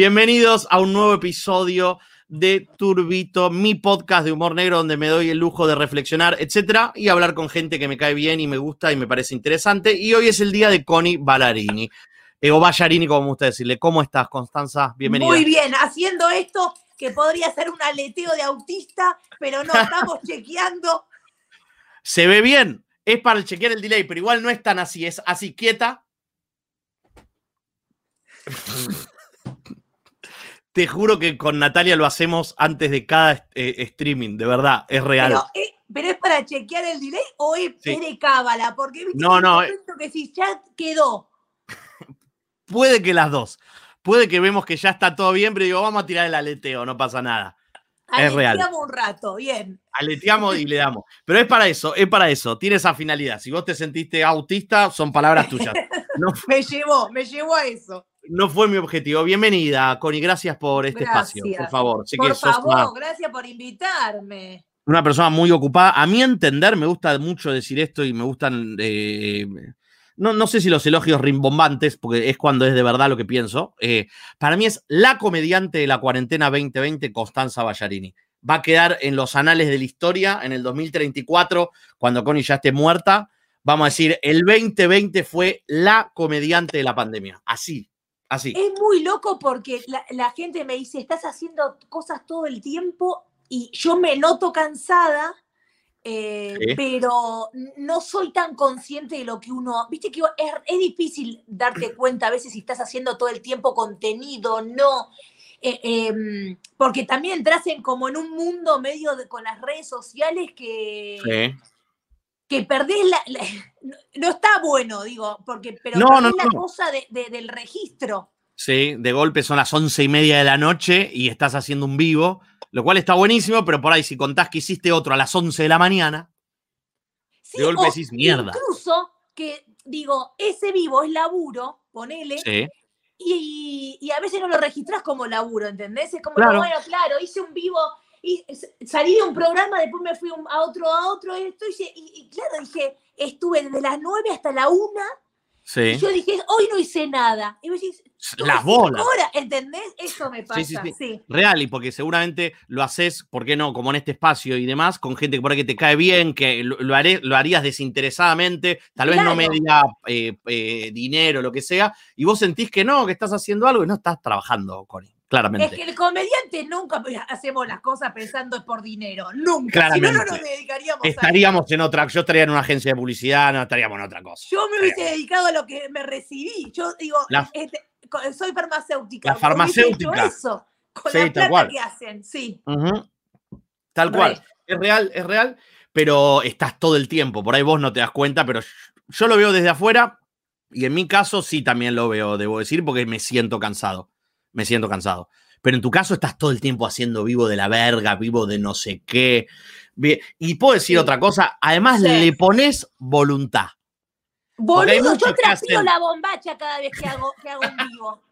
Bienvenidos a un nuevo episodio de Turbito, mi podcast de humor negro donde me doy el lujo de reflexionar, etcétera, y hablar con gente que me cae bien y me gusta y me parece interesante. Y hoy es el día de Connie Ballarini, eh, o Ballarini, como me gusta decirle. ¿Cómo estás, Constanza? Bienvenida. Muy bien, haciendo esto que podría ser un aleteo de autista, pero no, estamos chequeando. Se ve bien, es para chequear el delay, pero igual no es tan así, es así quieta. Te juro que con Natalia lo hacemos antes de cada eh, streaming, de verdad, es real. Pero, eh, pero, es para chequear el delay o es, Sí. de cábala? Porque viste No, que no, momento que si ya quedó. Puede que las dos. Puede que vemos que ya está todo bien, pero digo, vamos a tirar el aleteo, no pasa nada. Es real. aleteamos un rato, bien. Aleteamos y le damos. Pero es para eso, es para eso. Tiene esa finalidad. Si vos te sentiste autista, son palabras tuyas. No, Me llevó, me llevó a eso. No fue mi objetivo. Bienvenida, Connie. Gracias por este espacio, por favor. Sé Por que favor, una, gracias por invitarme. una persona muy ocupada. A mi entender, me gusta mucho decir esto y me gustan. eh, no, no sé si los elogios rimbombantes, porque es cuando es de verdad lo que pienso. eh, para mí es la comediante de la cuarentena 2020, Constanza Ballarini. Va a quedar en los anales de la historia en el 2034, cuando Connie ya esté muerta. Vamos a decir, el 2020 fue la comediante de la pandemia. Así, así. Es muy loco porque la, la gente me dice, estás haciendo cosas todo el tiempo y yo me noto cansada, eh, pero no soy tan consciente de lo que uno... Viste que es, es difícil darte cuenta a veces si estás haciendo todo el tiempo contenido, no. Eh, em, porque también entras en como en un mundo medio de- con las redes sociales que, Sí. Que perdés la, la- no, está bueno, digo, porque pero No, perdés no, la no. cosa de- de- del registro. Sí, de golpe son las once y media de la noche y estás haciendo un vivo, lo cual está buenísimo, pero por ahí si contás que hiciste otro a las 11 de la mañana, Sí, De golpe decís, "Mierda". Incluso que digo, ese vivo es laburo, ponele, sí, y, y a veces no lo registras como laburo, ¿entendés? Es como, Claro. bueno, claro, hice un vivo, y salí de un programa, después me fui a otro, a otro, esto, y, y claro, dije, estuve desde las 9 hasta la 1, y yo dije, hoy no hice nada. Y vos decís, "Tuve Las bolas. horas", ¿entendés? Eso me pasa, Sí, sí, sí. sí. Real, y porque seguramente lo haces, ¿por qué no? Como en este espacio y demás, con gente que por ahí que te cae bien, que lo, lo haré, lo harías desinteresadamente, tal vez no media eh, eh, dinero, lo que sea, y vos sentís que no, que estás haciendo algo y no estás trabajando, Connie, claramente. Es que el comediante nunca hacemos las cosas pensando por dinero, nunca. Si no, no Claramente. nos dedicaríamos a Estaríamos en otra, yo estaría en una agencia de publicidad, no estaríamos en otra cosa. Yo me hubiese dedicado a lo que me recibí. Yo digo, La- este, soy farmacéutica. La farmacéutica. eso, con Sí, la tal cual. que hacen, sí. Tal cual. Re. Es real, es real, pero estás todo el tiempo. Por ahí vos no te das cuenta, pero yo lo veo desde afuera y en mi caso sí también lo veo, debo decir, porque me siento cansado. Me siento cansado. Pero en tu caso estás todo el tiempo haciendo vivo de la verga, vivo de no sé qué. Y puedo decir Sí. otra cosa, además Sí. le pones voluntad. Boludo, yo transpiro la bombacha cada vez que hago, que hago un vivo.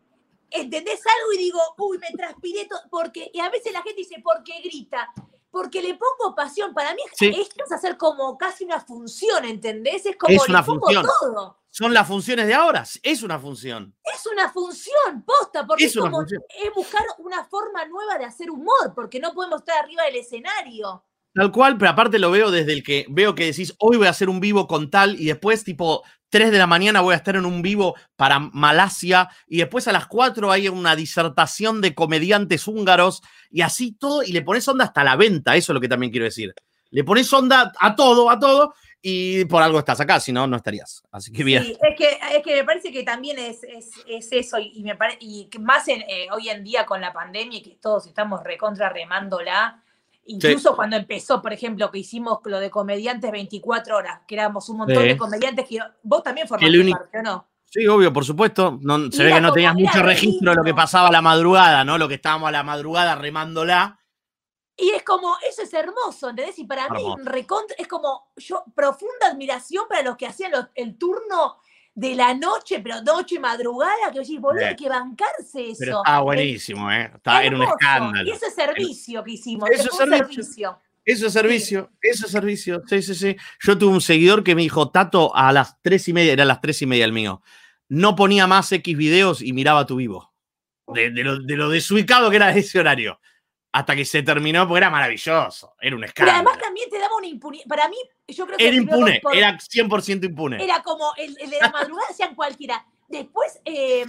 ¿Entendés algo? Y digo, uy, me transpiré todo. Porque, y a veces la gente dice, ¿por qué grita? Porque le pongo pasión. Para mí Sí. esto es hacer como casi una función, ¿entendés? Es como Es le una pongo función. todo. Son las funciones de ahora, es una función. Es una función, posta, porque Es es, como es buscar una forma nueva de hacer humor, porque no podemos estar arriba del escenario. Tal cual, pero aparte lo veo desde el que veo que decís, hoy voy a hacer un vivo con tal y después tipo 3 de la mañana voy a estar en un vivo para Malasia y después a las 4 hay una disertación de comediantes húngaros y así todo y le pones onda hasta la venta, eso es lo que también quiero decir. Le pones onda a todo, a todo y por algo estás acá, si no, no estarías. Así que bien. Sí, es que, es que me parece que también es, es, es eso, y, me pare- y más en, eh, hoy en día con la pandemia, y que todos estamos recontra remándola. Incluso cuando empezó, por ejemplo, que hicimos lo de comediantes 24 horas, que éramos un montón Sí. de comediantes que vos también formaste parte, ¿o no? Sí, obvio, por supuesto. No, se ve que no tenías mucho re registro de lo que pasaba a la madrugada, ¿no? Lo que estábamos a la madrugada remándola. Y es como, eso es hermoso, ¿entendés? Y para mí, recontra, es como, yo, profunda admiración para los que hacían los- el turno de la noche, pero noche y madrugada, que decís, boludo, hay que bancarse eso. Pero estaba Es buenísimo, ¿eh? Era un escándalo. Y ese servicio que hicimos, Eso es servicio. Eso es servicio, eso es servicio. Sí, sí, sí. Yo tuve un seguidor que me dijo, Tato, a las tres y media, era las tres y media el mío. No ponía más X videos y miraba tu vivo. de, de lo, de lo desubicado que era ese horario. Hasta que se terminó, porque era maravilloso. Era un Pero escándalo. además también te daba una impunidad. Para mí, yo creo que. Era impune, por- era 100% impune. era como el, el de la madrugada, hacían cualquiera. Después, eh,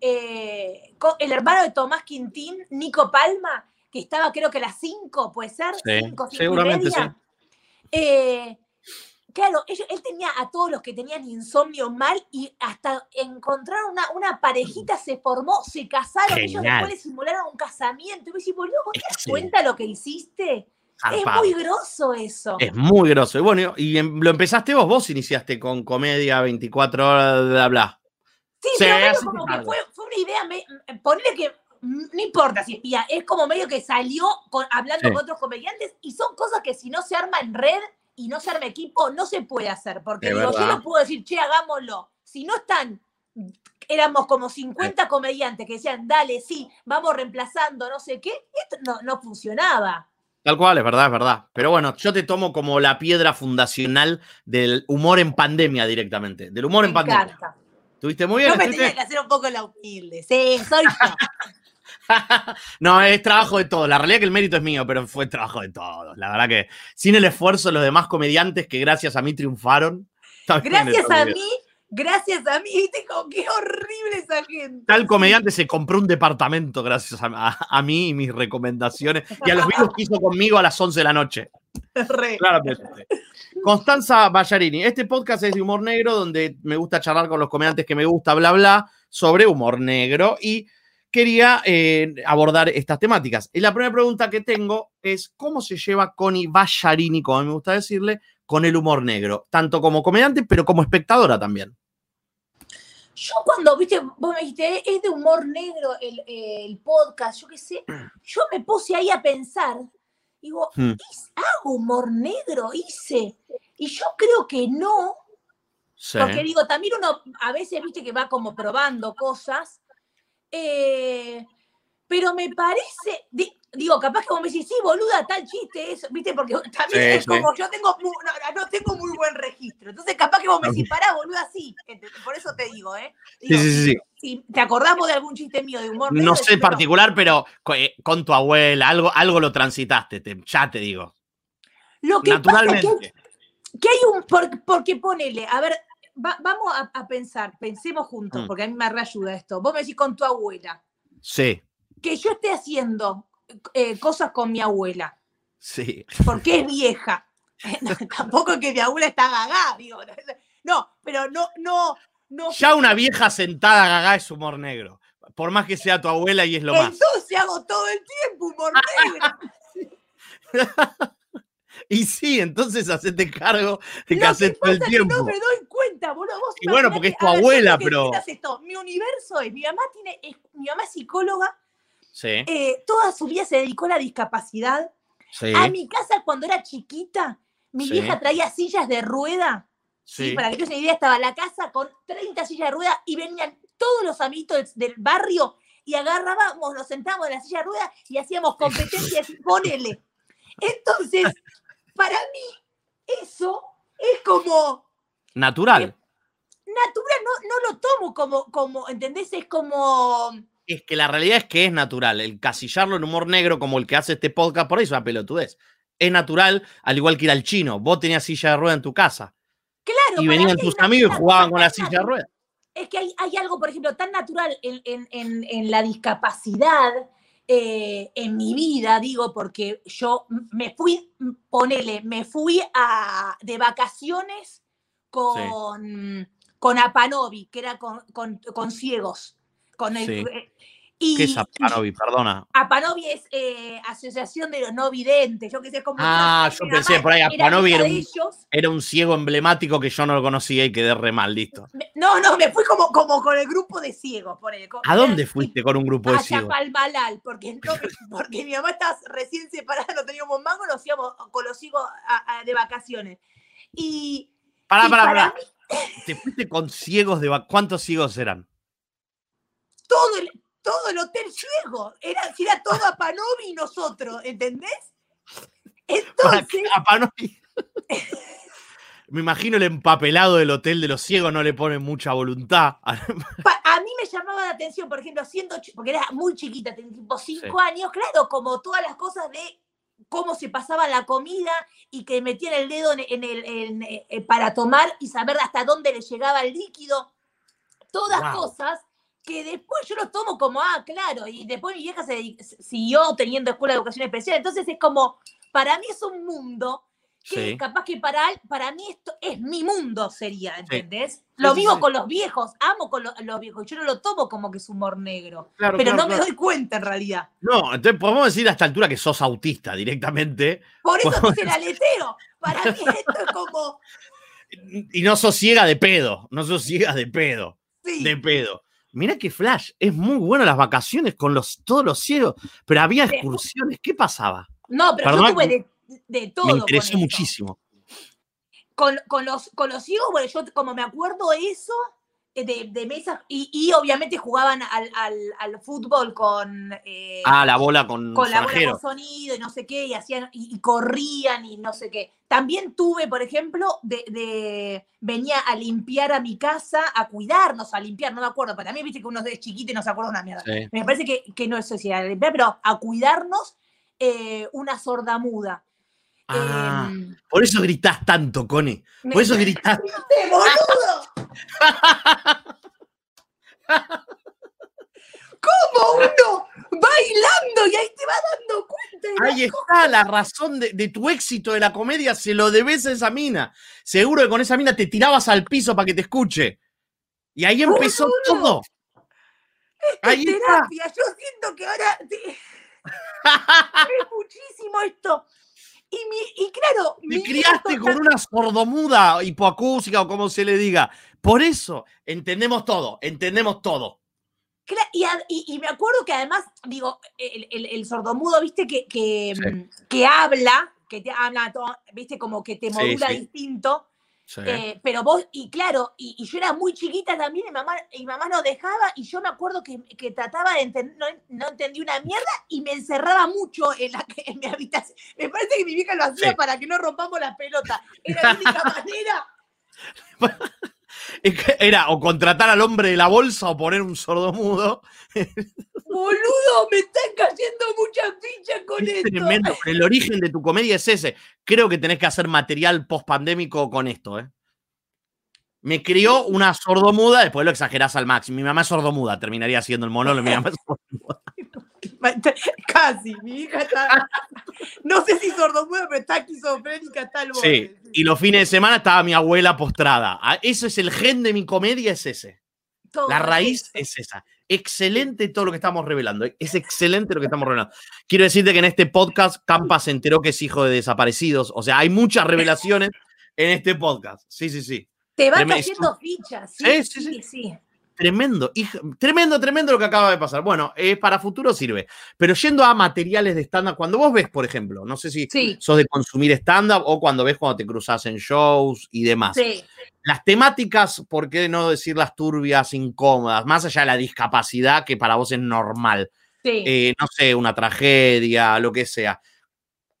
eh, el hermano de Tomás Quintín, Nico Palma, que estaba creo que a las 5, puede ser, Sí, 5, seguramente sí. Eh, claro, ellos- él tenía a todos los que tenían insomnio mal y hasta encontraron una, una parejita, se formó, se casaron, ellos Genial. después le simularon un casamiento. Y me decís, boludo, ¿vos te das cuenta lo que hiciste? Es muy grosso eso. Es muy grosso. Y bueno, y lo empezaste vos, vos iniciaste con comedia 24 horas, bla, bla. Sí, pero así como que fue, fue una idea, me, ponele que mm, no importa si espía, es como medio que salió con- hablando Sí. con otros comediantes y son cosas que si no se arma en red y no se arma equipo, no se puede hacer. Porque digo, yo no puedo decir, che, hagámoslo. Si no están, éramos como 50 comediantes que decían, dale, sí, vamos reemplazando, no sé qué, esto no, no funcionaba. Tal cual, es verdad, es verdad. Pero bueno, yo te tomo como la piedra fundacional del humor en pandemia directamente. Del humor Me en pandemia. ¿Estuviste muy bien? Yo me ¿Estuviste- tenía que hacer un poco la humilde. Sí, soy yo. no, es trabajo de todos. La realidad es que el mérito es mío, pero fue trabajo de todos. La verdad que sin el esfuerzo de los demás comediantes que gracias a mí triunfaron. Gracias a mí, gracias a mí, viste qué horrible esa gente. Tal comediante se compró un departamento gracias a, a- a mí y mis recomendaciones y a los vivos que hizo conmigo a las 11 de la noche. Re. Claramente. Constanza Ballarini, este podcast es de humor negro donde me gusta charlar con los comediantes que me gusta, bla, bla, sobre humor negro y quería eh, abordar estas temáticas. Y la primera pregunta que tengo es, ¿cómo se lleva Connie Ballarini, como a mí me gusta decirle, con el humor negro? Tanto como comediante, pero como espectadora también. Yo cuando, viste, vos me dijiste, es de humor negro el, el podcast, yo qué sé, yo me puse ahí a pensar, digo, Hmm. ¿hice- ¿hago humor negro? Hice. Y yo creo que no, Sí. porque digo, también uno a veces, viste, que va como probando cosas, eh, pero me parece, di- digo, capaz que vos me decís, sí, boluda, tal chiste, eso, viste, porque también Sí, es sí. como yo tengo, mu- no, no tengo muy buen registro, entonces capaz que vos me decís, pará, boluda, sí, por eso te digo, ¿eh? Digo, sí, sí, sí. si ¿Te acordás vos de algún chiste mío de humor negro? No sé Decímelo. particular, pero eh, con tu abuela, algo, algo lo transitaste, te- ya te digo. Lo que pasa es que hay- Naturalmente. que hay un, por- porque ponele, a ver, va- vamos a, a pensar, pensemos juntos, Mm. porque a mí me reayuda esto. Vos me decís con tu abuela, Sí, que yo esté haciendo eh, cosas con mi abuela, sí. porque es vieja. No, tampoco es que mi abuela está gagá, digo. No, pero no, no, no. Ya una vieja sentada gaga es humor negro. Por más que sea tu abuela y es lo más. Entonces hago todo el tiempo humor negro. Y sí, entonces hacete cargo de que haces todo el tiempo. no me doy cuenta, boludo. Vos Y bueno, porque es tu ver, abuela, pero- esto. Mi universo es, mi mamá tiene, es- mi mamá es psicóloga, Sí, eh, toda su vida se dedicó a la discapacidad. sí, A mi casa cuando era chiquita, mi Sí. vieja traía sillas de rueda. ¿sí? sí. Para que tengas una idea, estaba la casa con 30 sillas de rueda y venían todos los amiguitos del, del barrio y agarrábamos, nos sentábamos en la silla de rueda y hacíamos competencias, ponele. Entonces, para mí, eso es como Natural. natural, no, no lo tomo como, como, ¿entendés? Es como... Es que la realidad es que es natural. El casillarlo en humor negro como el que hace este podcast, por ahí es una pelotudez. Es natural, al igual que ir al chino. Vos tenías silla de rueda en tu casa Claro, y venían tus amigos y jugaban con la silla de rueda. Es que hay, hay algo, por ejemplo, tan natural en, en- en- en la discapacidad eh, en mi vida, digo, porque yo me fui, ponele, me fui a, de vacaciones con, con Apanovi, que era con, con- con ciegos. Con el, Sí. Y, ¿Qué es Apanovi? Perdona. Apanovi es eh, Asociación de los No Videntes, yo que sé cómo. Ah, yo pensé por ahí, Apanovi era un- ellos. Era un ciego emblemático que yo no lo conocía y quedé re mal, listo. No, no, me fui como, como con el grupo de ciegos. ponele, con- ¿A dónde fuiste con un grupo de a ciegos? Chapalmalal, porque, no, porque mi mamá estaba recién separada, no teníamos mango, nos íbamos con los a- a- de vacaciones. Y, Pará, y pará, para pará. ¿Te fuiste con ciegos de va- ¿Cuántos ciegos eran? todo el, todo el hotel ciego, era, era todo a Panovi y nosotros, ¿entendés? Entonces, Apanovi- Me imagino el empapelado del hotel de los ciegos no le pone mucha voluntad. a mí me llamaba la atención, por ejemplo, siendo, porque era muy chiquita, tenía tipo cinco años, claro, como todas las cosas de cómo se pasaba la comida y que metían el dedo en, el, eh, para tomar y saber hasta dónde le llegaba el líquido. Todas cosas que después yo lo tomo como, ah, claro, y después mi vieja se, siguió teniendo escuela de educación especial. Entonces es como, para mí es un mundo que capaz que para, para mí esto es mi mundo, sería, ¿entendés? Lo vivo con los viejos, amo con los, viejos, yo no lo tomo como que es humor negro, pero no me doy cuenta en realidad. No, entonces podemos decir a esta altura que sos autista directamente. Por eso es el aleteo, para mí esto es como... Y no sos ciega de pedo, no sos ciega de pedo, de pedo. Mira qué flash, es muy bueno las vacaciones con los, todos los ciegos, pero había excursiones, ¿qué pasaba? No, pero yo tuve de de todo. Me interesó muchísimo. Con, los, con los ciegos, bueno, yo como me acuerdo eso, de, de mesas, y, obviamente jugaban al, fútbol con... Eh, ah, la bola con Con la bola con sonido y no sé qué, y hacían, y, corrían y no sé qué. También tuve, por ejemplo, de, venía a limpiar a mi casa, a cuidarnos, a limpiar, no me acuerdo, para mí viste que uno es chiquito y no se acuerda una mierda. Me parece que, que no es así, a limpiar, pero a cuidarnos eh, una sorda muda. Ah, em, por eso gritás tanto, Cone. Por eso gritás. boludo! ¿Cómo uno bailando y ahí te va dando cuenta? Ahí está la razón de, tu éxito de la comedia, se lo debes a esa mina. Seguro que con esa mina te tirabas al piso para que te escuche. Y ahí empezó todo. ahí terapia. Yo siento que ahora. es muchísimo esto. Y, claro. Te criaste con una sordomuda hipoacústica o como se le diga. Por eso entendemos todo, entendemos todo. Y, me acuerdo que además, digo, el, sordomudo, viste, que, que, mm, habla, que te habla, viste, como que te modula distinto. Eh, pero vos, y claro, y, yo era muy chiquita también, y mamá, y mamá no dejaba, y yo me acuerdo que, trataba de entender, no, entendí una mierda, y me encerraba mucho en, la, en mi habitación. Me parece que mi vieja lo hacía para que no rompamos la pelota. Era la única manera. Era o contratar al hombre de la bolsa o poner un sordo mudo. Boludo, me están cayendo muchas fichas con esto. Tremendo. El origen de tu comedia es ese. Creo que tenés que hacer material post-pandémico con esto, ¿eh? Me crió una sordomuda, después lo exagerás al máximo. Mi mamá es sordomuda, terminaría siendo el monólogo. Mi mamá es sordomuda. Casi, mi hija está. No sé si sordomuda, pero está esquizofrénica, está el Sí, y los fines de semana estaba mi abuela postrada. Ah, eso es el gen de mi comedia, es ese. La raíz es esa. Excelente todo lo que estamos revelando. Es excelente lo que estamos revelando. Quiero decirte que en este podcast Campa se enteró que es hijo de desaparecidos. O sea, hay muchas revelaciones en este podcast. Sí, sí, sí. Te van haciendo fichas. sí, sí. sí. Tremendo, tremendo, tremendo lo que acaba de pasar. Bueno, eh, para futuro sirve. Pero yendo a materiales de estándar, cuando vos ves, por ejemplo, no sé si sos de consumir estándar o cuando ves cuando te cruzas en shows y demás. Las temáticas, ¿por qué no decir las turbias, incómodas? Más allá de la discapacidad que para vos es normal. Eh, no sé, una tragedia, lo que sea.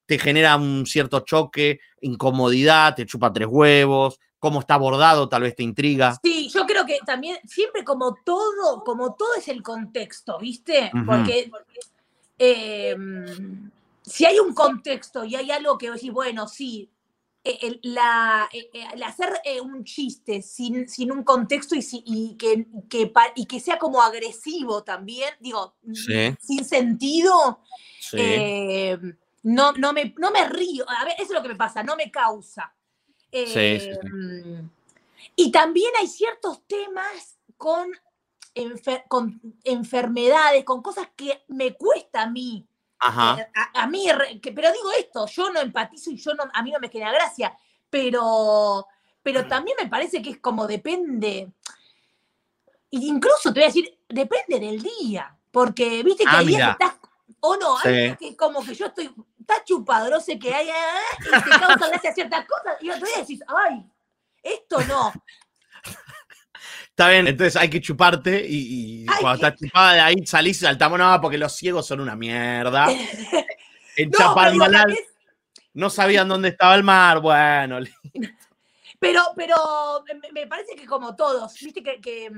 Te genera un cierto choque, incomodidad, te chupa tres huevos, cómo está abordado, tal vez te intriga. Sí, yo creo que también, siempre como todo, como todo es el contexto, ¿viste? Porque em, si hay un contexto y hay algo que decís, bueno, sí, e, el, la, e, e, hacer eh, un chiste sin, sin un contexto y, que, y que sea como agresivo también, digo, sin sentido, em, no, no, me, no me río. A ver, eso es lo que me pasa, no me causa. Em, y también hay ciertos temas con, con enfermedades, con cosas que me cuesta a mí. Eh, a, mí, pero digo esto, yo no empatizo y yo no, a mí no me genera gracia, pero, pero también me parece que es como depende, incluso te voy a decir, depende del día, porque viste que hay días que estás, o no, hay que como que yo estoy está chupado, no sé qué hay, y te causa gracia ciertas cosas, y otro día decís, ay, esto no. Está bien, entonces hay que chuparte y, cuando estás chupada de ahí salís y saltamos, no, porque los ciegos son una mierda. En no, no sabían dónde estaba el mar, bueno. Pero, pero me parece que como todos, viste que, que,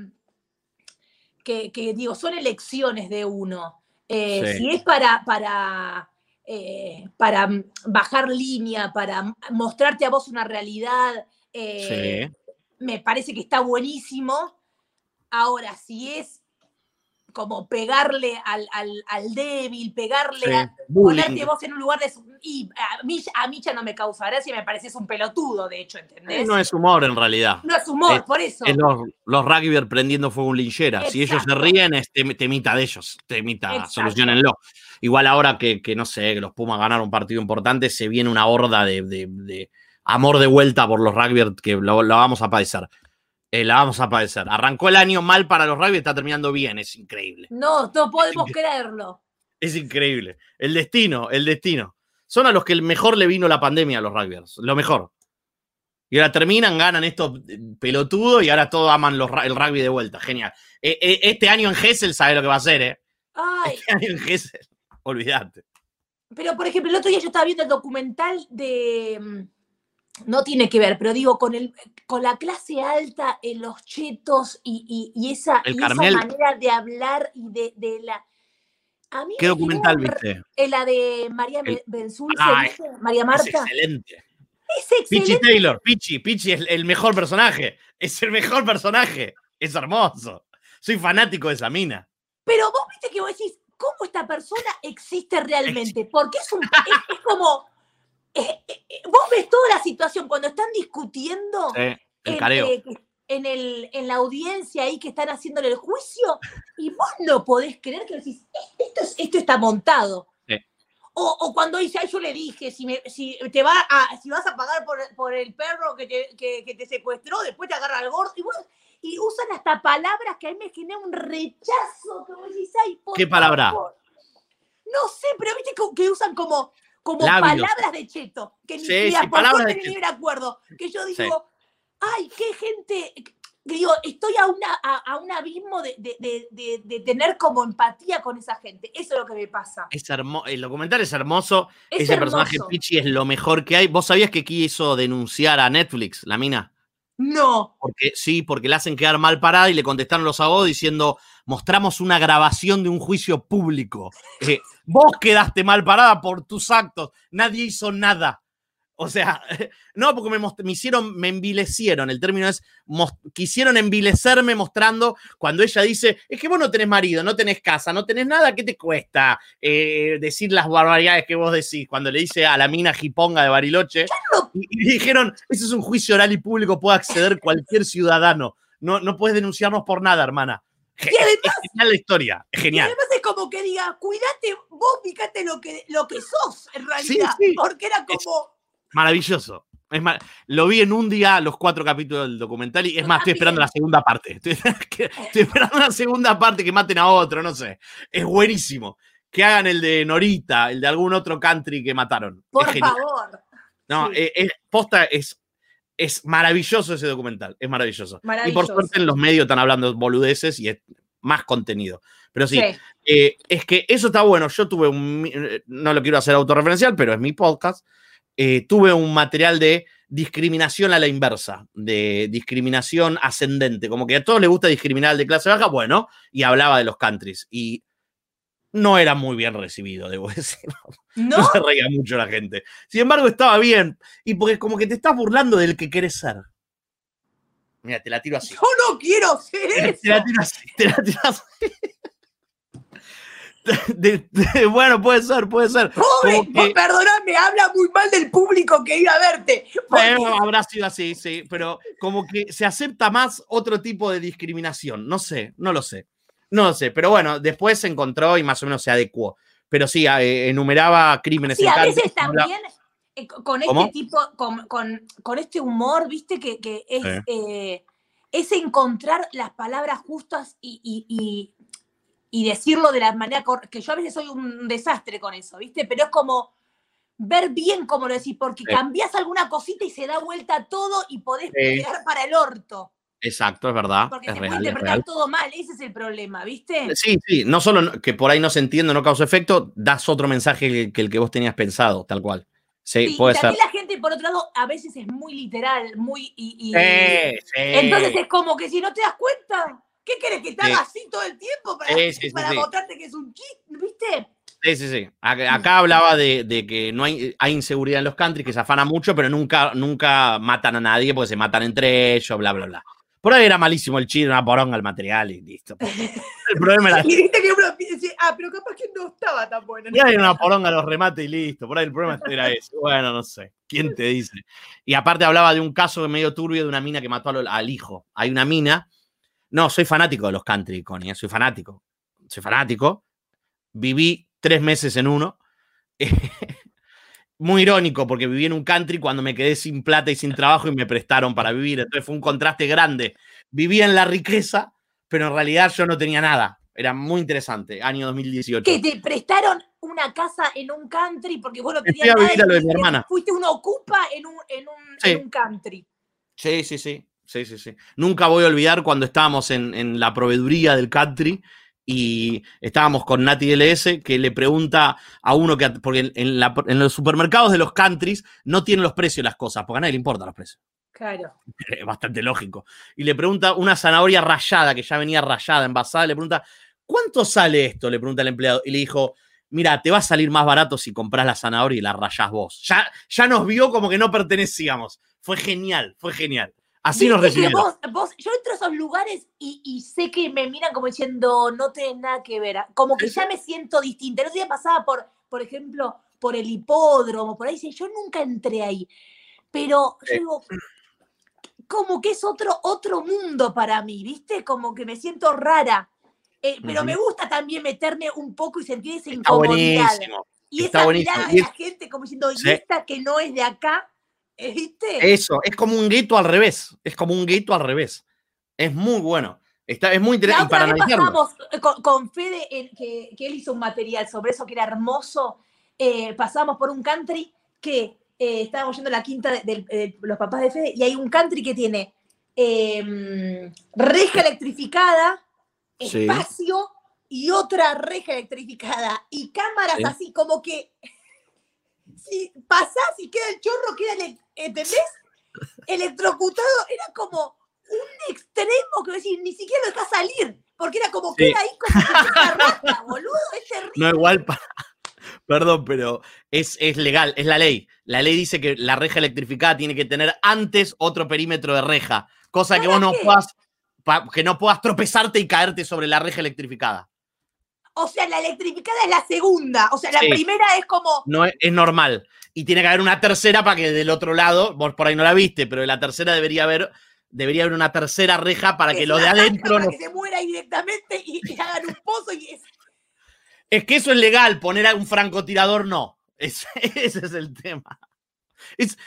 que, digo, son elecciones de uno. Eh, Sí. Si es para, para, eh, para bajar línea, para mostrarte a vos una realidad, eh, Sí. me parece que está buenísimo. Ahora, si es como pegarle al, al- al débil, pegarle Sí. a, ponerte vos en un lugar de... Y a mí, a ya no me causa gracia, me pareces un pelotudo, de hecho, ¿entendés? No es humor en realidad. No es humor, es- por eso. Es los, los rugby prendiendo fuego en linchera. Si ellos se ríen, es tem- temita de ellos. Temita, Exacto. solucionenlo. Igual ahora que, que, no sé, que los Pumas ganaron un partido importante, se viene una horda de, de- de amor de vuelta por los rugby que lo, lo vamos a padecer. Eh, la vamos a padecer. Arrancó el año mal para los rugby, está terminando bien. Es increíble. No, no podemos creerlo. Es increíble. El destino, el destino. Son a los que mejor le vino la pandemia a los rugbyers. Lo mejor. Y ahora terminan, ganan estos eh, pelotudos y ahora todos aman los el rugby de vuelta. Genial. Eh, eh, este año en Gessel sabe lo que va a hacer, ¿eh? Ay, Este año en Gessel. Olvídate. pero por ejemplo, el otro día yo estaba viendo el documental de. No tiene que ver, pero digo, con, el, con la clase alta en los chetos y, y- y esa, y esa manera de hablar y de, de la. A mí ¿Qué me documental viste? eh, La de María El- Benzulce, Ay, ¿viste? María Es Marta. excelente. Es Pichi excelente. Taylor, Pichi, Pichi es el mejor personaje. Es el mejor personaje. Es hermoso. Soy fanático de esa mina. Pero vos viste que vos decís, ¿cómo esta persona existe realmente? Porque es, un, es, es como. Eh, eh, eh, vos ves toda la situación cuando están discutiendo Sí, el en, careo. eh, que- en, el, en la audiencia ahí que están haciéndole el juicio y vos no podés creer que decís, "Eh, esto, es- esto está montado. Sí. O, o cuando dice, "Ay, yo le dije, si, me- si, te va a, si vas a pagar por, por el perro que te, que, que te secuestró, después te agarra el gordo. Y, vos- y usan hasta palabras que a mí me genera un rechazo. Que vos decís, "Ay, por ¿Qué palabra? favor". No sé, pero viste que, que usan como, como Labios. palabras de cheto. Que ni, Sí, ni sí, por de acuerdo. Que yo Sí. digo, ay, qué gente. Digo, estoy a, una, a, a un abismo de, de- de- tener como empatía con esa gente. Eso es lo que me pasa. Es hermo- el documental es hermoso. Es Ese personaje. Pichi es lo mejor que hay. ¿Vos sabías que quiso denunciar a Netflix, la mina? No. Porque sí, porque la hacen quedar mal parada y le contestaron los abogados diciendo: mostramos una grabación de un juicio público. Eh, vos quedaste mal parada por tus actos. Nadie hizo nada. O sea, no, porque me, me hicieron, me envilecieron. El término es, quisieron envilecerme mostrando cuando ella dice, es que vos no tenés marido, no tenés casa, no tenés nada, ¿qué te cuesta eh, decir las barbaridades que vos decís? Cuando le dice a la mina jiponga de Bariloche, y, y dijeron, ese es un juicio oral y público, puede acceder cualquier ciudadano. No, no puedes denunciarnos por nada, hermana. Y además, Es genial la historia, es y genial. además es como que diga, cuídate, vos fíjate lo que, lo que sos en realidad. sí. Porque era como. Maravilloso. Es Lo vi en un día los cuatro capítulos del documental y es más, estoy esperando la segunda parte. Estoy, estoy esperando la segunda parte que maten a otro, no sé. Es buenísimo. Que hagan el de Norita, el de algún otro country que mataron. Por es favor. No, Sí. es, es- posta, es, es maravilloso ese documental. Es maravilloso. Y por suerte en los medios están hablando boludeces y es más contenido. Pero sí, Sí. eh, es que eso está bueno. Yo tuve un, eh, no lo quiero hacer autorreferencial, pero es mi podcast. Eh, tuve un material de discriminación a la inversa, de discriminación ascendente, como que a todos les gusta discriminar al de clase baja, bueno, y hablaba de los countries. Y no era muy bien recibido, debo decir. ¿No? No se reía mucho la gente. Sin embargo, estaba bien. Y porque como que te estás burlando del que querés ser. Mira, te la tiro así. Yo no quiero ser Te eso. la tiro así, te la tiro así. De- de- bueno, puede ser, puede ser. Pobre, que- perdóname, habla muy mal del público que iba a verte. Porque- Bueno, habrá sido así, sí, pero como que se acepta más otro tipo de discriminación. No sé, no lo sé. No lo sé, pero bueno, después se encontró y más o menos se adecuó. Pero sí, eh, enumeraba crímenes Sí, en a veces también eh, co- con ¿Cómo? este tipo, con, con- con este humor, viste, que, que es, Sí. eh, es encontrar las palabras justas y, y- y- y decirlo de la manera que yo a veces soy un desastre con eso, viste, pero es como ver bien cómo lo decís, porque Sí. cambias alguna cosita y se da vuelta todo y podés Sí. para el orto, Exacto, es verdad. porque es se puede real, es interpretar todo mal, ese es el problema, viste. Sí, sí, no solo que por ahí no se entiende, no causa efecto, das otro mensaje que, el que vos tenías pensado, tal cual. Sí, Sí, y puede ser. también la gente, por otro lado, a veces es muy literal, muy... y- y- Sí, sí. Entonces es como que si no te das cuenta, ¿Qué querés que te haga así todo el tiempo para, para mostrarte que es un chiste? ¿Viste? Sí, sí, sí. Acá, hablaba de, que no hay, hay, inseguridad en los country, que se afana mucho, pero nunca, nunca matan a nadie porque se matan entre ellos, bla, bla, bla. Por ahí era malísimo el chile, una poronga al material y listo. El problema era. Y viste que uno dice, ah, pero capaz que no estaba tan bueno. Y hay una poronga a los remates y listo. Por ahí el problema era eso. Bueno, no sé. ¿Quién te dice? Y aparte hablaba de un caso medio turbio de una mina que mató al, hijo. Hay una mina. No, soy fanático de los country, Connie. ¿eh? Soy fanático. Soy fanático. Viví tres meses en uno. muy irónico porque viví en un country cuando me quedé sin plata y sin trabajo y me prestaron para vivir. Entonces fue un contraste grande. Vivía en la riqueza, pero en realidad yo no tenía nada. Era muy interesante, año 2018. Que te prestaron una casa en un country porque vos no tenías nada. A lo de mi hermana. Fuiste un ocupa en un, en un, country. Sí, sí, sí. Sí, sí, sí. Nunca voy a olvidar cuando estábamos en, en la proveeduría del country y estábamos con Nati LS que le pregunta a uno que, porque en, los supermercados de los countries no tienen los precios las cosas, porque a nadie le importan los precios. Claro. Es bastante lógico. Y le pregunta una zanahoria rayada, que ya venía rayada, envasada, le pregunta, ¿cuánto sale esto? Le pregunta el empleado. Y le dijo, mira, te va a salir más barato si compras la zanahoria y la rayás vos. Ya, ya nos vio como que no pertenecíamos. Fue genial, fue genial. Así nos recibieron. yo entro a esos lugares y, sé que me miran como diciendo, no tenés nada que ver. Como que ya me siento distinta. El otro día pasaba por, por ejemplo, por el hipódromo, por ahí, yo nunca entré ahí. Pero yo digo, como que es otro, otro mundo para mí, ¿viste? Como que me siento rara. Eh, pero me gusta también meterme un poco y sentir esa incomodidad. Y esa mirada de la gente como diciendo, y esta que no es de acá, ¿Viste? Eso, es como un gueto al revés. Es como un gueto al revés. Es muy bueno. Está, es muy interesante. para pasamos eh, con, Fede, que, él hizo un material sobre eso que era hermoso. Eh, pasamos por un country que eh, estábamos yendo a la quinta de, los papás de Fede y hay un country que tiene em, reja electrificada, espacio y otra reja electrificada y cámaras así como que si pasás y queda el chorro, queda el, ¿entendés? Electrocutado, era como un extremo que decir, ni siquiera lo deja salir, porque era como queda ahí como rata, boludo, es terrible. No igual Perdón, pero es, es, legal, es la ley. La ley dice que la reja electrificada tiene que tener antes otro perímetro de reja, cosa que vos no puedas, que no puedas tropezarte y caerte sobre la reja electrificada. O sea, la electrificada es la segunda. O sea, la primera es como. No es, normal. Y tiene que haber una tercera para que del otro lado, vos por ahí no la viste, pero de la tercera debería haber, debería haber una tercera reja para que lo de adentro no. que se muera directamente y, hagan un pozo y es. Es que eso es legal, poner a un francotirador no. ese es el tema. Es,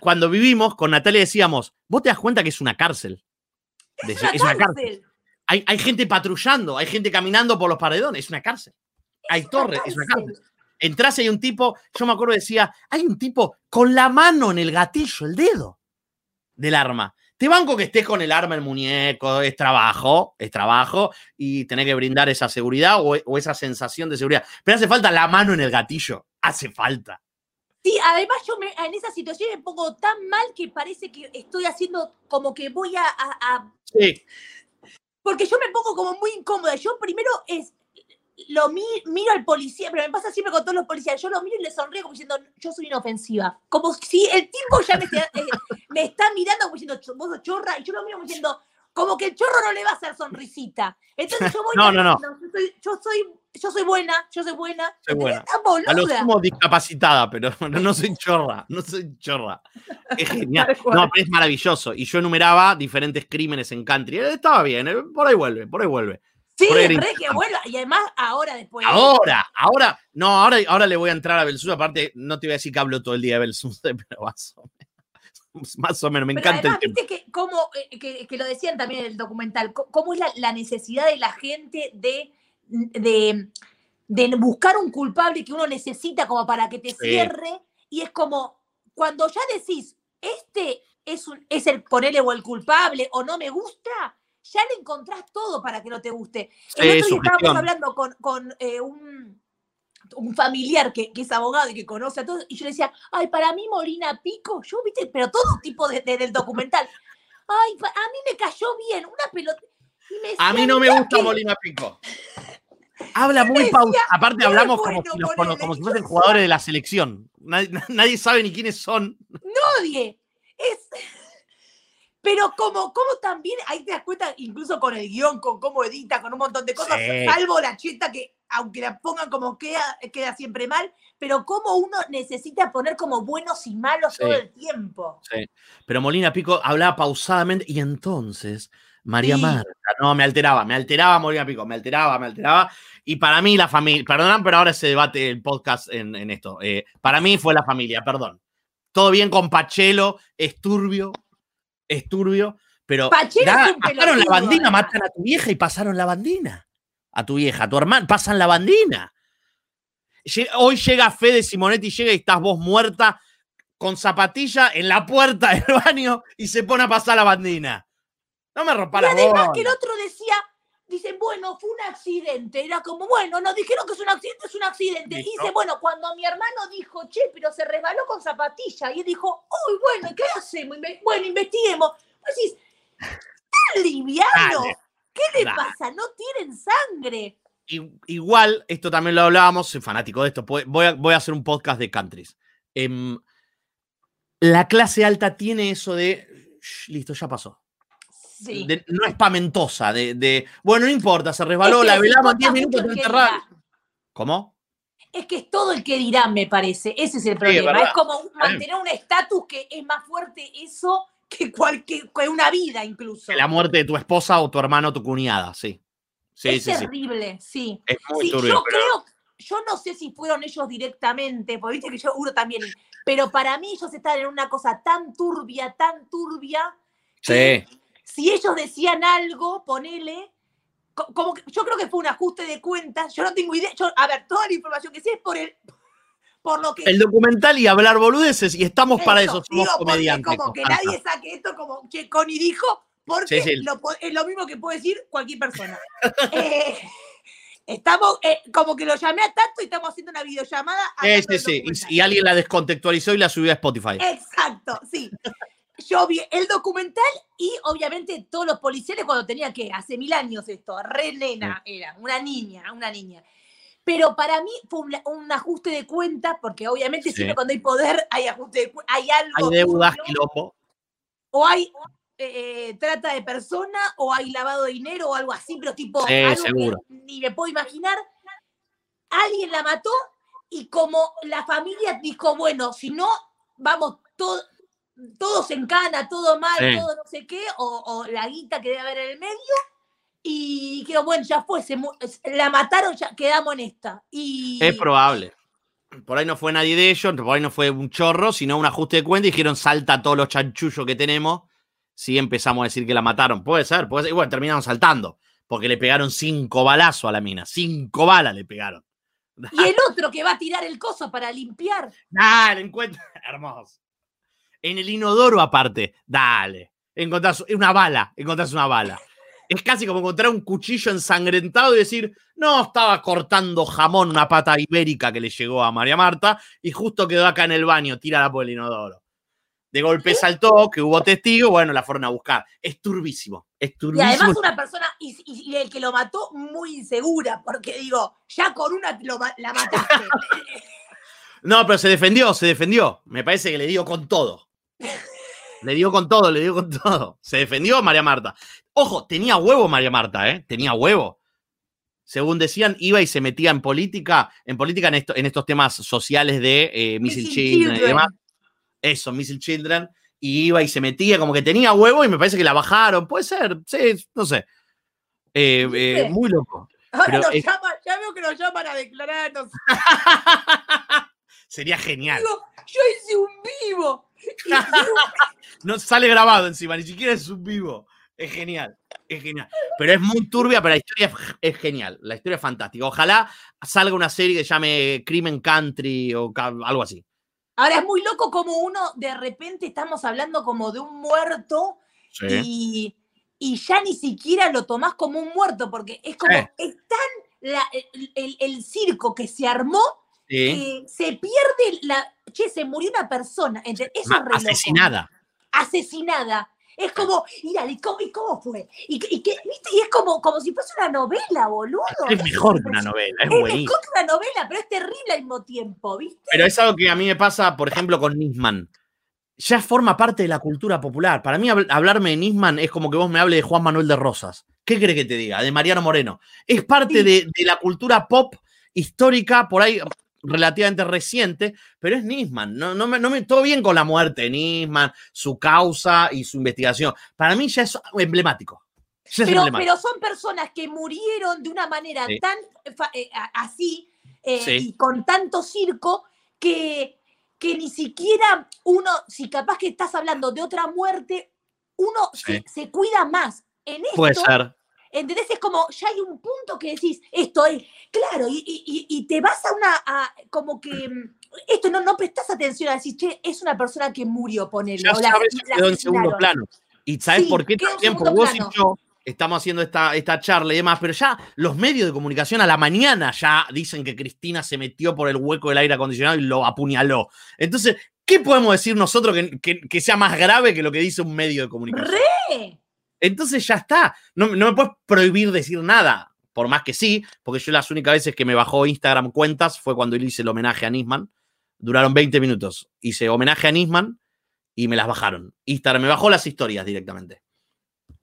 cuando vivimos con Natalia decíamos, vos te das cuenta que es una cárcel. Es, una, cárcel. Hay, gente patrullando, hay gente caminando por los paredones, es una cárcel. hay torres, es una cárcel. Entrás y hay un tipo, yo me acuerdo decía, hay un tipo con la mano en el gatillo, el dedo del arma. Te banco que estés con el arma el muñeco, es trabajo, es trabajo, y tenés que brindar esa seguridad o, o, esa sensación de seguridad. Pero hace falta la mano en el gatillo, hace falta. Sí, además yo me, en esa situación me pongo tan mal que parece que estoy haciendo como que voy a... a sí porque yo me pongo como muy incómoda. Yo primero es, lo miro al policía, pero me pasa siempre con todos los policías. Yo lo miro y le sonrío como diciendo, yo soy inofensiva. Como si el tipo ya me, eh, está mirando como diciendo, vos sos chorra, y yo lo miro como diciendo, como que el chorro no le va a hacer sonrisita. Entonces yo voy no, no, no. Yo soy, yo soy, buena, yo soy buena. Soy buena. A lo sumo discapacitada, pero no, soy chorra, no soy chorra. Es genial. No, pero es maravilloso. Y yo enumeraba diferentes crímenes en country. Estaba bien, eh, por ahí vuelve, por ahí vuelve. Sí, re que vuelva. Y además, ahora después. Ahora, ahora, no, ahora, ahora le voy a entrar a Belsus. Aparte, no te voy a decir que hablo todo el día de Belsus, pero vas más o menos, me encanta el viste que, como, eh, que, lo decían también en el documental, cómo es la, necesidad de la gente de, de, buscar un culpable que uno necesita como para que te cierre, y es como, cuando ya decís, este es, un, es el ponerle o el culpable o no me gusta, ya le encontrás todo para que no te guste. El otro día estábamos hablando con, con eh, un un familiar que, es abogado y que conoce a todos, y yo le decía, ay, para mí Molina Pico, yo, viste, pero todo tipo de, del documental. Ay, a mí me cayó bien, una pelota. A mí no me gusta Molina Pico. Habla muy pausa. Aparte, hablamos como, si, fuesen jugadores de la selección. Nadie, sabe ni quiénes son. Nadie. Es. Pero como, como también, ahí te das cuenta, incluso con el guion, con cómo edita, con un montón de cosas, salvo la cheta que, aunque la pongan como queda, queda siempre mal, pero como uno necesita poner como buenos y malos todo el tiempo. Sí. Pero Molina Pico hablaba pausadamente y entonces María Marta, no, me alteraba, me alteraba Molina Pico, me alteraba, me alteraba. Y para mí la familia, perdón, pero ahora se debate el podcast en, esto. Eh, para mí fue la familia, perdón. Todo bien con Pachelo, esturbio, esturbio, pero pasaron la bandina, matan a tu vieja y pasaron la bandina. A tu vieja, a tu hermano, pasan la bandina. Hoy llega Fede Simonetti, llega y estás vos muerta con zapatilla en la puerta del baño y se pone a pasar la bandina. No me rompa la además que el otro decía, dicen, bueno, fue un accidente. Era como, bueno, nos dijeron que es un accidente, es un accidente. Y dice, bueno, cuando mi hermano dijo, che, pero se resbaló con zapatilla. Y él dijo, uy, bueno, ¿qué hacemos? Bueno, investiguemos. Pues decís, tan liviano. ¿Qué le pasa? No tienen sangre. Igual, esto también lo hablábamos, soy fanático de esto. Voy a, voy a hacer un podcast de countries. Em, la clase alta tiene eso de, listo, ya pasó no es pamentosa, de, bueno, no importa, se resbaló, la velamos 10 minutos ¿Cómo? Es que es todo el que dirá, me parece. Ese es el problema. es como mantener un estatus que es más fuerte eso que, cualquier, que una vida incluso. La muerte de tu esposa o tu hermano o tu cuñada, sí. sí es terrible, sí. Es muy yo creo, yo no sé si fueron ellos directamente, porque viste que yo uno también, pero para mí ellos están en una cosa tan turbia, tan turbia. Sí si ellos decían algo, ponele, como yo creo que fue un ajuste de cuentas, yo no tengo idea, a ver, toda la información que sé es por el por lo que el documental y hablar boludeces y estamos para eso, somos comediantes. Como que nadie saque esto como que Connie dijo, porque es lo mismo que puede decir cualquier persona. Eh, estamos, eh, como que lo llamé a Tato y estamos haciendo una videollamada. Sí, sí, sí. Y, alguien la descontextualizó y la subió a Spotify. Exacto, sí yo vi el documental y obviamente todos los policiales cuando tenía que, hace mil años esto, re nena era, una niña, una niña. Pero para mí fue un, ajuste de cuenta, porque obviamente siempre cuando hay poder hay ajuste de cuenta, hay algo. Hay deudas, quilombo. O hay eh, trata de persona, o hay lavado de dinero, o algo así, pero tipo, algo ni me puedo imaginar. Alguien la mató y como la familia dijo, bueno, si no, vamos, todo, todo se encana, todo mal, todo no sé qué, o, la guita que debe haber en el medio, y dijeron, bueno, ya fue, la mataron, ya quedamos en esta. Y... Es probable. Por ahí no fue nadie de ellos, por ahí no fue un chorro, sino un ajuste de cuenta y dijeron, salta todos los chanchullos que tenemos, si empezamos a decir que la mataron. Puede ser, puede ser. Y bueno, terminaron saltando, porque le pegaron cinco balazos a la mina, cinco balas le pegaron. Y el otro que va a tirar el coso para limpiar. Ah, el encuentro. Hermoso. En el inodoro aparte. Dale. Encontrás una bala. Encontrás una bala. Es casi como encontrar un cuchillo ensangrentado y decir, no, estaba cortando jamón, una pata ibérica que le llegó a María Marta y justo quedó acá en el baño, tírala por el inodoro. De golpe saltó, que hubo testigo, bueno, la fueron a buscar. Es turbísimo, es turbísimo. Y además una persona, y, el que lo mató, muy insegura, porque digo, ya con una la mataste. no, pero se defendió, se defendió. Me parece que le dio con todo. Le dio con todo, le dio con todo. Se defendió María Marta. Ojo, tenía huevo María Marta, ¿eh? Tenía huevo. Según decían, iba y se metía en política, en política en, esto, en estos temas sociales de eh, Missile Children, y demás. Eso, Missile Children. Y iba y se metía, como que tenía huevo y me parece que la bajaron. Puede ser, sí, no sé. Eh, eh, muy loco. Ahora ya veo que nos llaman a declararnos. Sería genial. yo hice un vivo. no sale grabado encima, ni siquiera es un vivo. Es genial, es genial. Pero es muy turbia, pero la historia es genial. La historia es fantástica. Ojalá salga una serie que se llame Crimen Country o algo así. Ahora es muy loco como uno, de repente estamos hablando como de un muerto y, ya ni siquiera lo tomás como un muerto, porque es como, es tan el, circo que se armó que se pierde la, che, se murió una persona. Eso es Asesinada. Asesinada. Es como, y dale, ¿y cómo, y cómo fue? Y, y que, ¿viste? y es como, como si fuese una novela, boludo. Es mejor que una novela, es, Es buenísimo. mejor que una novela, pero es terrible al mismo tiempo, ¿viste? Pero es algo que a mí me pasa, por ejemplo, con Nisman. Ya forma parte de la cultura popular. Para mí, habl- hablarme de Nisman es como que vos me hables de Juan Manuel de Rosas. ¿Qué crees que te diga? De Mariano Moreno. Es parte Sí. de, de la cultura pop histórica, por ahí relativamente reciente, pero es Nisman. No, no me, no me, todo bien con la muerte de Nisman, su causa y su investigación. Para mí ya es emblemático. Ya es Pero, emblemático. pero son personas que murieron de una manera Sí. tan eh, así eh, Sí. y con tanto circo que, que ni siquiera uno, si capaz que estás hablando de otra muerte, uno Sí. se, se cuida más. En esto, Puede ser. ¿Entendés? Es como, ya hay un punto que decís, esto es, claro, y, y- te vas a una, a- como que, mm, esto no, no prestas atención a decir, che, es una persona que murió, ponele. ya la- sabes, la quedó en segundo plano. ¿Y sabes Sí, por qué también? Porque vos plano. y yo estamos haciendo esta, esta charla y demás, pero ya los medios de comunicación a la mañana ya dicen que Cristina se metió por el hueco del aire acondicionado y lo apuñaló. Entonces, ¿qué podemos decir nosotros que, que- que sea más grave que lo que dice un medio de comunicación? ¡Re! Entonces ya está. No, no me puedes prohibir decir nada. Por más que sí, porque yo las únicas veces que me bajó Instagram cuentas fue cuando hice el homenaje a Nisman. Duraron 20 minutos. Hice homenaje a Nisman y me las bajaron. Instagram me bajó las historias directamente.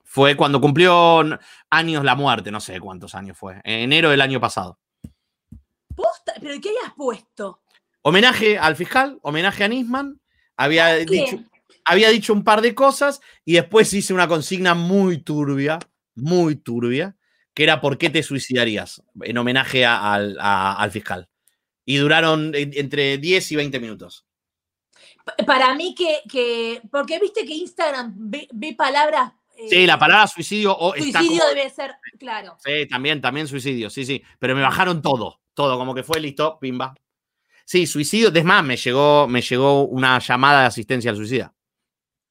Fue cuando cumplió años la muerte, no sé cuántos años fue. En enero del año pasado. Posta, ¿Pero qué habías puesto? Homenaje al fiscal, homenaje a Nisman. Había ¿Qué? Había dicho un par de cosas y después hice una consigna muy turbia, muy turbia, que era ¿por qué te suicidarías? En homenaje a- al, a- al fiscal. Y duraron en- entre 10 y 20 minutos. Pa- Para mí que, que porque viste que Instagram ve, ve palabras... eh, Sí, la palabra suicidio o Suicidio como- debe ser, claro. Sí, también, también suicidio, sí, sí. Pero me bajaron todo, todo, como que fue listo, pimba. Sí, suicidio, es más, me llegó, me llegó una llamada de asistencia al suicida.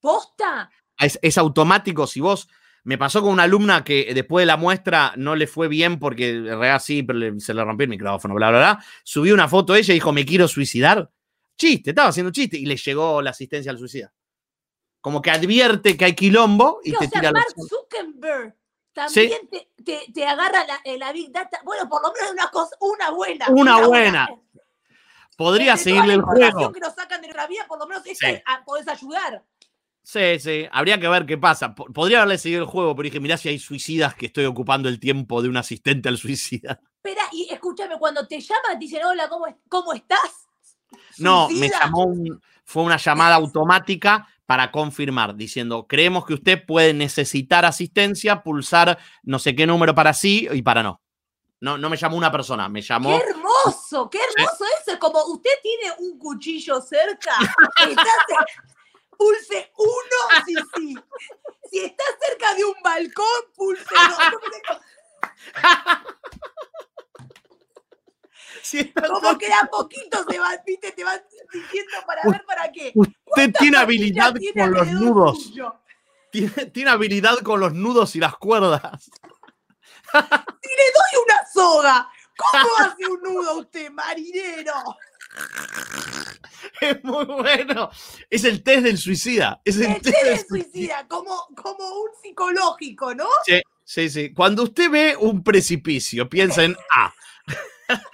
¿Posta? es, es automático. Si vos. Me pasó con una alumna que después de la muestra no le fue bien porque en realidad sí, pero le- se le rompió el micrófono, bla, bla, bla. Subió una foto de ella y dijo, me quiero suicidar. Chiste, estaba haciendo chiste y le llegó la asistencia al suicida. Como que advierte que hay quilombo y te o sea, tira Mark los... Zuckerberg también te, te- te agarra la, eh, la Big Data. Bueno, por lo menos una cosa, una buena. Una buena. Podría Entre toda seguirle la el juego. que nos sacan de nuestra vida, por lo menos Sí. esa, a- podés ayudar. Sí, sí, habría que ver qué pasa. Po- Podría haberle seguido el juego, pero dije, mirá si hay suicidas que estoy ocupando el tiempo de un asistente al suicida. Espera, y escúchame, cuando te llaman, te dicen, hola, ¿cómo, cómo estás? No, me llamó un- fue una llamada automática para confirmar, diciendo, creemos que usted puede necesitar asistencia, pulsar no sé qué número para sí y para no. No, no me llamó una persona, me llamó. ¡Qué hermoso! ¡Qué hermoso eso! Es como, usted tiene un cuchillo cerca. Está cer- pulse uno, sí, sí. Si está cerca de un balcón, pulse dos. Está Como todo- que de a poquito se va, viste, te van diciendo para U- ver para qué. Usted tiene habilidad tiene con los nudos. Tiene, tiene habilidad con los nudos y las cuerdas. Le doy una soga. ¿Cómo hace un nudo usted, marinero? Es muy bueno. Es el test del suicida. Es el test del suicida, como, como un psicológico, ¿no? Sí, sí, sí. Cuando usted ve un precipicio, piensa en A.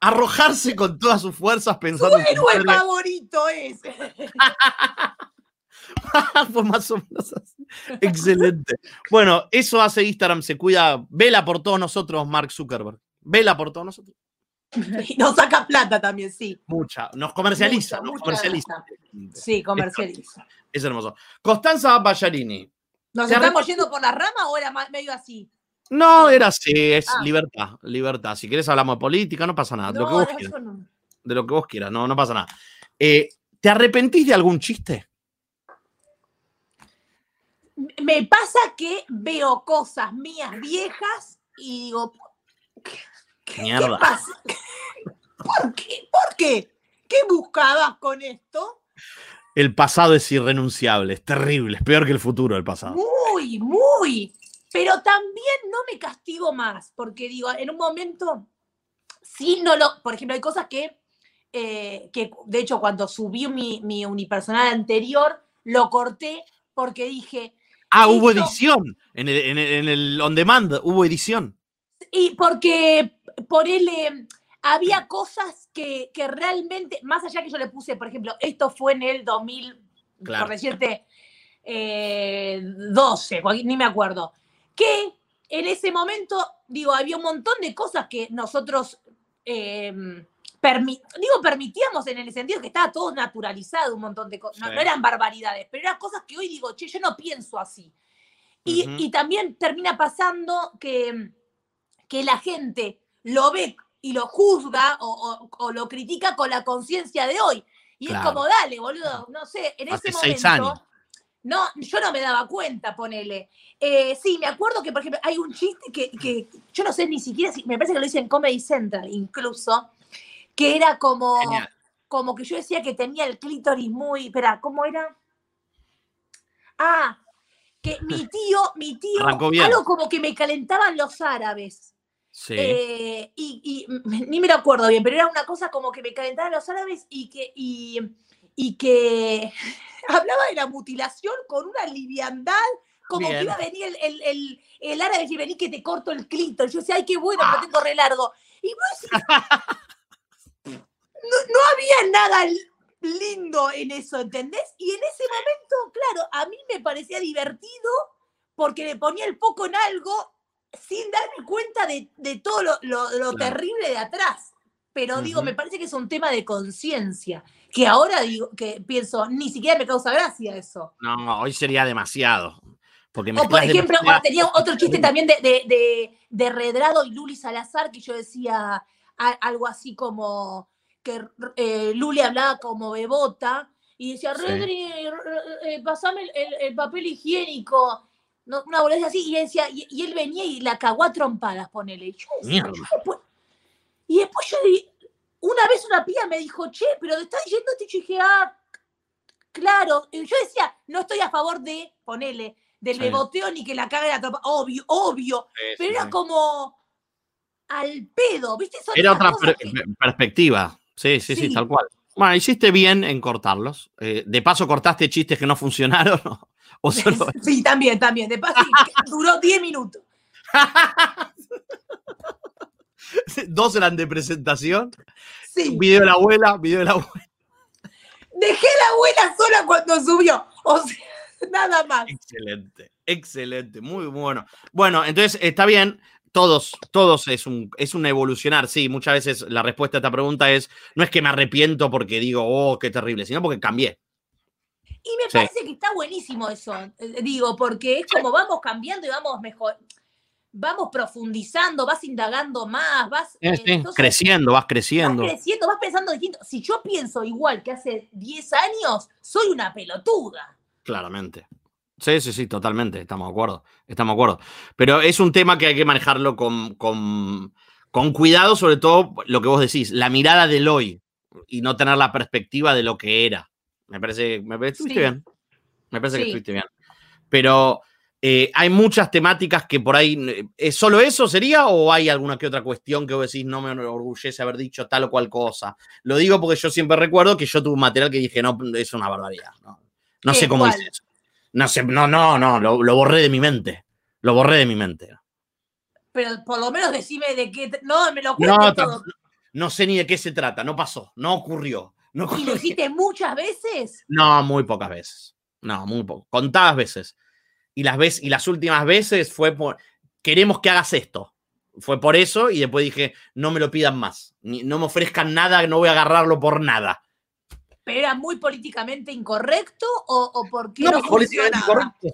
Arrojarse con todas sus fuerzas pensando en su héroe favorito es. Fue más o menos así. Excelente. Bueno, eso hace Instagram, se cuida. Vela por todos nosotros, Mark Zuckerberg. Vela por todos nosotros. Y nos saca plata también, sí. Mucha. Nos comercializa, Mucha, nos mucha comercializa. Sí, comercializa. Es hermoso. Constanza Ballarini. ¿Nos estamos yendo por la rama o era medio así? No, era así, es Ah. libertad, libertad. Si quieres hablamos de política, no pasa nada. de lo que No, vos no, quieras. yo no. de lo que vos quieras, no, no pasa nada. Eh, ¿Te arrepentís de algún chiste? Me pasa que veo cosas mías viejas y digo, ¿qué, qué Mierda. pasa? ¿Por qué? ¿Por qué? ¿Qué buscabas con esto? El pasado es irrenunciable, es terrible, es peor que el futuro el pasado. Muy, muy. Pero también no me castigo más, porque digo, en un momento, sí, no lo. Por ejemplo, hay cosas que, eh, que de hecho, cuando subí mi, mi unipersonal anterior, lo corté porque dije. Ah, hubo edición. En el, en, el, on demand hubo edición. Y porque por él había cosas que, que, realmente, más allá que yo le puse, por ejemplo, esto fue en el 2000, por decirte, 12, ni me acuerdo, que en ese momento, digo, había un montón de cosas que nosotros, em, digo, permitíamos en el sentido que estaba todo naturalizado, un montón de cosas, no, eran barbaridades, pero eran cosas que hoy digo, che, yo no pienso así. Y, también termina pasando que, que la gente lo ve y lo juzga o, lo critica con la conciencia de hoy. Y es como, dale, boludo, no sé, en ese momento no, yo no me daba cuenta, ponele. Eh, sí, me acuerdo que, por ejemplo, hay un chiste que, yo no sé ni siquiera, si, me parece que lo hice en Comedy Central incluso, que era como, como que yo decía que tenía el clítoris muy, espera, ¿cómo era? Ah, que mi tío, mi tío, algo como que me calentaban los árabes. Sí. Eh, y, ni me lo acuerdo bien, pero era una cosa como que me calentaban los árabes y que, y, y que hablaba de la mutilación con una liviandad, como que iba a venir el, el, el, el árabe y vení que te corto el clítoris. Yo decía, ay, qué bueno, que tengo re largo. Y vos no, no había nada lindo en eso, ¿entendés? Y en ese momento, claro, a mí me parecía divertido porque le ponía el poco en algo sin darme cuenta de, de todo lo, lo, terrible de atrás. Pero digo, me parece que es un tema de conciencia que ahora digo, que pienso, ni siquiera me causa gracia eso. No, hoy sería demasiado. Porque o por ejemplo, tenía otro chiste también de, de, de, Redrado y Luli Salazar, que yo decía algo así como que eh, Luli hablaba como bebota y decía, Redri, eh, pasame el, papel higiénico. Una boludez así, y, decía, y, él venía y la cagó a trompadas, ponele. Y, y después yo una vez una pía me dijo, che, pero te estás diciendo esto y yo dije, ah, claro. Y yo decía, no estoy a favor de, ponele, del beboteo ni que la cague la tropa. Obvio, obvio. pero era como al pedo, ¿viste? era otra perspectiva. Sí, sí, sí, tal cual. Bueno, hiciste bien en cortarlos. Eh, de paso, cortaste chistes que no funcionaron. ¿O Sí, también, también. De paso, duró 10 minutos. Dos eran de presentación. Sí. Video de la abuela, video de la abuela. Dejé la abuela sola cuando subió. O sea, nada más. Excelente, excelente, muy bueno. Bueno, entonces está bien. Todos, todos es un, es un evolucionar, sí. Muchas veces la respuesta a esta pregunta es: no es que me arrepiento porque digo, oh, qué terrible, sino porque cambié. Y me parece que está buenísimo eso, eh, digo, porque es como vamos cambiando y vamos mejor vamos profundizando, vas indagando más, vas eh, creciendo, vas creciendo. Vas creciendo, vas pensando distinto. Si yo pienso igual que hace 10 años, soy una pelotuda. Claramente. Sí, sí, sí, totalmente, estamos de acuerdo, estamos de acuerdo. Pero es un tema que hay que manejarlo con, con, con cuidado, sobre todo lo que vos decís, la mirada del hoy y no tener la perspectiva de lo que era. Me parece, me parece que estuviste bien. Me parece que estuviste bien. Pero eh, hay muchas temáticas que por ahí. Eh, ¿Es solo eso sería o hay alguna que otra cuestión que vos decís no me enorgullece haber dicho tal o cual cosa? Lo digo porque yo siempre recuerdo que yo tuve un material que dije no, es una barbaridad. No, sé cómo hice eso. No sé, no, no, no, lo, borré de mi mente. Lo borré de mi mente. Pero por lo menos decime de qué. No, me lo no, todo. no sé ni de qué se trata, no pasó, no ocurrió. No ¿Y lo hiciste muchas veces? No, muy pocas veces. No, muy poco. Contadas veces y las, veces, y las últimas veces fue por, queremos que hagas esto. Fue por eso y después dije, no me lo pidan más, no me ofrezcan nada, no voy a agarrarlo por nada. ¿Pero era muy políticamente incorrecto o, o porque no, no políticamente incorrecto.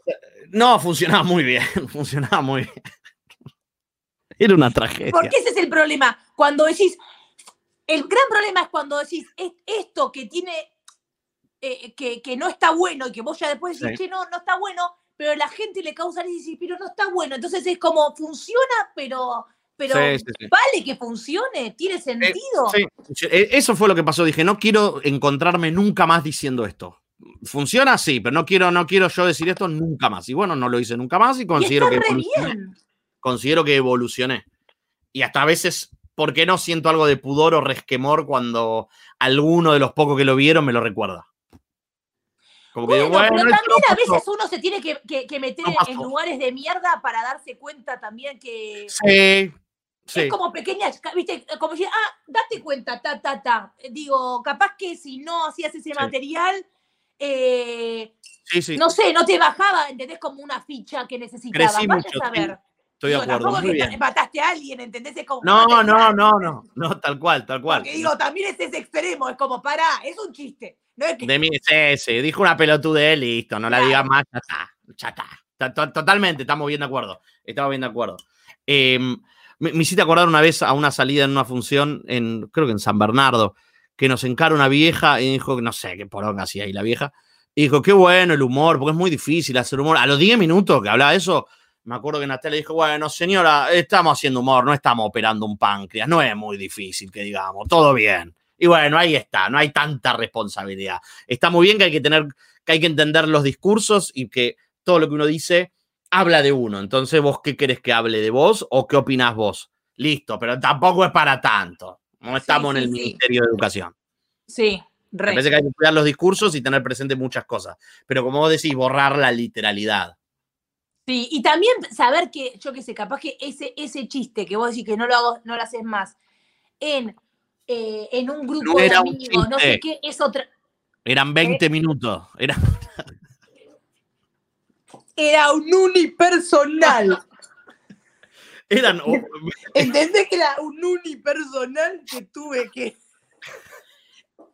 No, funcionaba muy bien, funcionaba muy bien. Era una tragedia. Porque ese es el problema. Cuando decís, el gran problema es cuando decís, esto que tiene, eh, que, que, no está bueno y que vos ya después decís, que no, no está bueno, pero la gente le causa decir, pero no está bueno. Entonces es como, funciona, pero, pero vale que funcione, tiene eh, sentido. Eh, eso fue lo que pasó. Dije, no quiero encontrarme nunca más diciendo esto. Funciona, sí, pero no quiero, no quiero yo decir esto nunca más. Y bueno, no lo hice nunca más y considero que considero que evolucioné. Y hasta a veces, ¿por qué no siento algo de pudor o resquemor cuando alguno de los pocos que lo vieron me lo recuerda? Como que digo, Bueno, bueno, pero también a veces uno se tiene que, que- que meter No en- lugares de mierda para darse cuenta también que Sí, sí. es como pequeñas, viste, como decir, ah, date cuenta, ta, ta, ta. Digo, capaz que si no hacías ese material, eh, sí, sí. no sé, no te bajaba, ¿entendés? Como una ficha que necesitabas. Crecí Vaya mucho, a saber. Estoy de acuerdo. tampoco Muy que bien. mataste a alguien, ¿entendés? Es como No, no, no, no. No, tal cual, tal cual. Porque digo, también es ese extremo, es como, pará, es un chiste. No es que De mí, sí, sí. Dijo una pelotudez, listo. No la digas más, ya está. Ya Totalmente, estamos bien de acuerdo. Estamos bien de acuerdo. Eh, me, me hiciste acordar una vez a una salida en una función, en, creo que en San Bernardo, que nos encara una vieja y dijo, no sé qué poronga hacía ahí la vieja. Y dijo, qué bueno el humor, porque es muy difícil hacer humor. A los 10 minutos que hablaba eso, me acuerdo que Natalia dijo, bueno, señora, estamos haciendo humor, no estamos operando un páncreas, no es muy difícil que digamos, todo bien. Y bueno, ahí está, no hay tanta responsabilidad. Está muy bien que hay que tener, que hay que entender los discursos y que todo lo que uno dice habla de uno. Entonces, ¿vos qué querés que hable de vos o qué opinás vos? Listo, pero tampoco es para tanto. No estamos sí, en el sí. Ministerio de Educación. Sí, Me re. parece que hay que cuidar los discursos y tener presente muchas cosas. Pero como vos decís, borrar la literalidad. Sí, y también saber que, yo qué sé, capaz que ese, ese chiste que vos decís que no lo hago, no lo haces más, en, eh, en un grupo No de amigos, no sé qué, es otra. Eran 20 minutos. Era, Era un unipersonal. eran, oh, ¿Entendés que era un unipersonal que tuve que.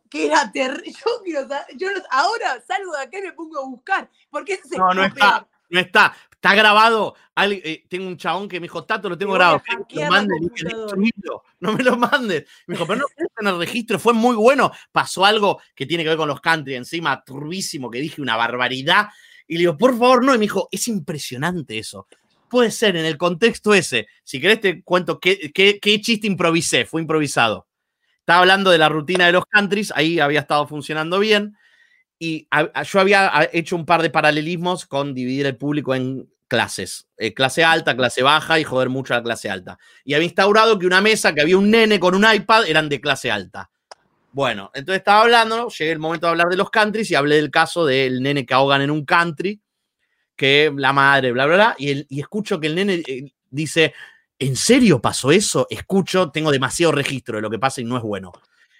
que era terrible? Yo quiero saber- yo ahora salgo de acá y me pongo a buscar. Porque ese es No, no está. No está. Está grabado. Al- eh, tengo un chabón que me dijo, Tato, lo tengo grabado. ¿Querés que hackear lo la mande? Le dije, computadora. "Destruilo, no me lo mandes. Me dijo, pero no querés tener registro. Fue muy bueno. Pasó algo que tiene que ver con los country encima, turbísimo, que dije una barbaridad. Y le digo, por favor, no. Y me dijo, es impresionante eso. Puede ser en el contexto ese. Si querés te cuento qué, qué, qué chiste improvisé. Fue improvisado. Estaba hablando de la rutina de los countries. Ahí había estado funcionando bien y a- a- yo había a- hecho un par de paralelismos con dividir el público en clases, eh, clase alta, clase baja y joder mucho a la clase alta. Y había instaurado que una mesa, que había un nene con un iPad, eran de clase alta. Bueno, entonces estaba hablando, llegué el momento de hablar de los countries y hablé del caso del nene que ahogan en un country, que la madre, bla, bla, bla, y, el- y escucho que el nene eh, dice, ¿en serio pasó eso? Escucho, tengo demasiado registro de lo que pasa y no es bueno.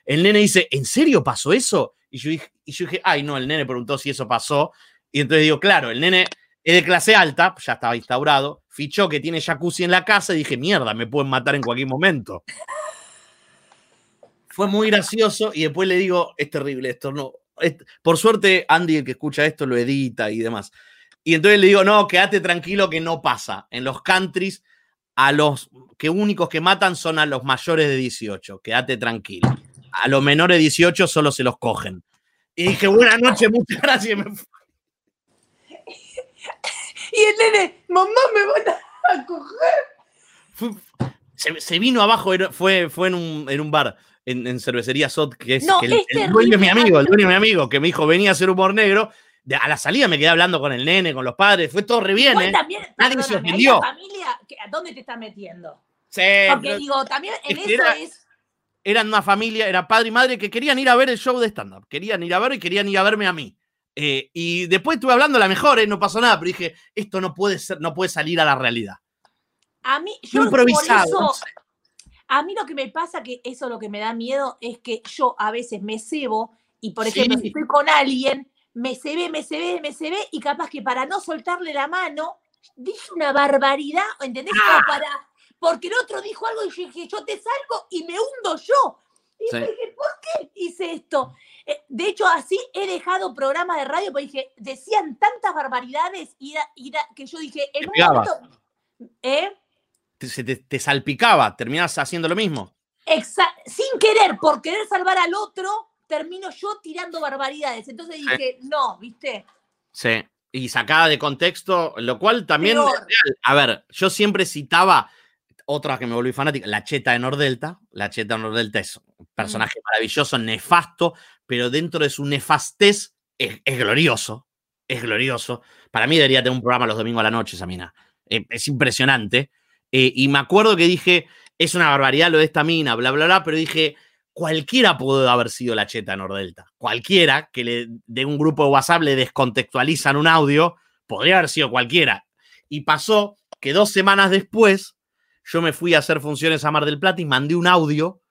El nene dice, ¿en serio pasó eso? Y yo dije, y yo dije ay, no, el nene preguntó si eso pasó. Y entonces digo, claro, el nene es de clase alta, ya estaba instaurado, fichó que tiene jacuzzi en la casa y dije, mierda, me pueden matar en cualquier momento. Fue muy gracioso y después le digo, es terrible esto, no. por suerte, Andy, el que escucha esto, lo edita y demás. Y entonces le digo, no, quédate tranquilo que no pasa. En los countries, a los que únicos que matan son a los mayores de 18. Quédate tranquilo. A los menores de 18 solo se los cogen. Y dije, buenas noches, muchas gracias. y me fui. Y el nene, mamá, me van a coger. Fue- se, se vino abajo, fue, fue en, un, en un bar, en, en cervecería Sot, que es, No, que el, es el dueño es mi amigo, el dueño es mi amigo, que me dijo, venía a hacer humor negro. De- a la salida me quedé hablando con el nene, con los padres, fue todo re bien, ¿eh? también, Nadie se ofendió. la familia, ¿qué- ¿a dónde te está metiendo? Sí, Porque digo, también en es eso era- es. Eran una familia, era padre y madre que querían ir a ver el show de stand-up, querían ir a ver y querían ir a verme a mí. Eh, y después estuve hablando a la mejor, ¿eh? no pasó nada, pero dije, esto no puede ser, no puede salir a la realidad. A mí, yo improvisado, por eso, a mí lo que me pasa, que eso lo que me da miedo, es que yo a veces me cebo y, por Sí. ejemplo, si estoy con alguien, me cebé, me cebé, me cebé, y capaz que para no soltarle la mano, dije una barbaridad, ¿entendés? Como Ah. para, porque el otro dijo algo y yo dije, yo te salgo y me hundo yo. Y Sí. dije, ¿por qué hice esto? Eh, De hecho, así he dejado programas de radio porque dije, decían tantas barbaridades y y que yo dije, en Te un momento. ¿Eh? Te, se te, te salpicaba, terminás haciendo lo mismo. Exa- sin querer, por querer salvar al otro, termino yo tirando barbaridades. Entonces dije, no, ¿viste? Sí. Y sacada de contexto, lo cual también Peor. A ver, yo siempre citaba otra que me volví fanática, la cheta de Nordelta. La cheta de Nordelta es un personaje maravilloso, nefasto, pero dentro de su nefastez es, es glorioso. Es glorioso. Para mí debería tener un programa los domingos a la noche, esa mina. Eh, es impresionante. Eh, y me acuerdo que dije, es una barbaridad lo de esta mina, bla, bla, bla, pero dije, cualquiera pudo haber sido la cheta Nordelta. Cualquiera que le, de un grupo de WhatsApp le descontextualizan un audio, podría haber sido cualquiera. Y pasó que dos semanas después yo me fui a hacer funciones a Mar del Plata y mandé un audio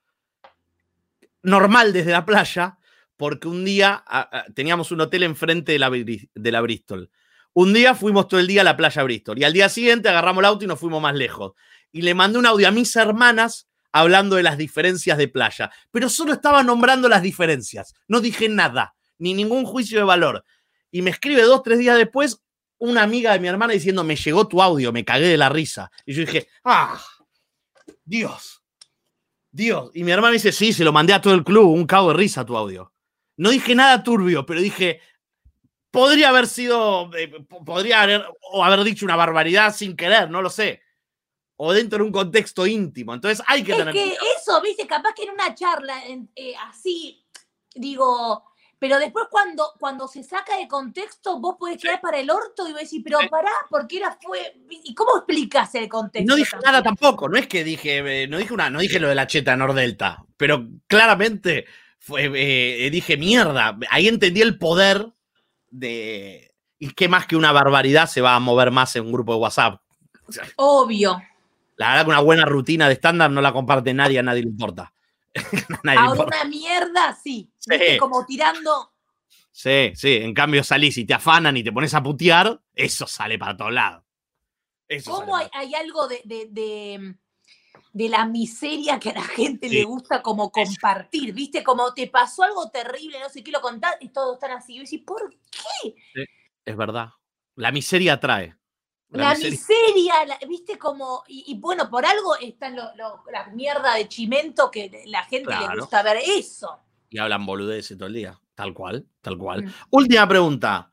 normal desde la playa, porque un día teníamos un hotel enfrente de la, de la Bristol. Un día fuimos todo el día a la playa Bristol y al día siguiente agarramos el auto y nos fuimos más lejos. Y le mandé un audio a mis hermanas hablando de las diferencias de playa, pero solo estaba nombrando las diferencias, no dije nada, ni ningún juicio de valor. Y me escribe dos, tres días después una amiga de mi hermana diciendo, me llegó tu audio, me cagué de la risa. Y yo dije, ah, Dios, Dios. Y mi hermana me dice, sí, se lo mandé a todo el club, un cago de risa tu audio. No dije nada turbio, pero dije, podría haber sido, eh, podría haber, o haber dicho una barbaridad sin querer, no lo sé. O dentro de un contexto íntimo. Entonces hay que es tener. que eso, viste, capaz que en una charla eh, así, digo, pero después cuando, cuando se saca de contexto, vos podés quedar para el orto y vos decís, pero pará, porque era fue. ¿Y cómo explicas el contexto? No dije nada tampoco, no es que dije, eh, no dije una, no dije lo de la cheta Nordelta, pero claramente fue, eh, dije mierda. Ahí entendí el poder de. ¿Y qué más que una barbaridad se va a mover más en un grupo de WhatsApp? Obvio. La verdad que una buena rutina de estándar no la comparte nadie, a nadie le importa. a una mierda, sí. Como tirando. Sí, sí. En cambio salís y te afanan y te pones a putear, eso sale para todos lados. ¿Cómo hay, algo de, de, la miseria que a la gente le gusta como compartir? ¿Viste? Como te pasó algo terrible, no sé qué lo contás y todos están así. Y yo ¿por qué? es verdad. La miseria atrae. La, miseria, viste como, y, bueno, por algo están la mierda de chimento que la gente le gusta ver eso. Y hablan boludeces todo el día, tal cual, tal cual. Mm. Última pregunta,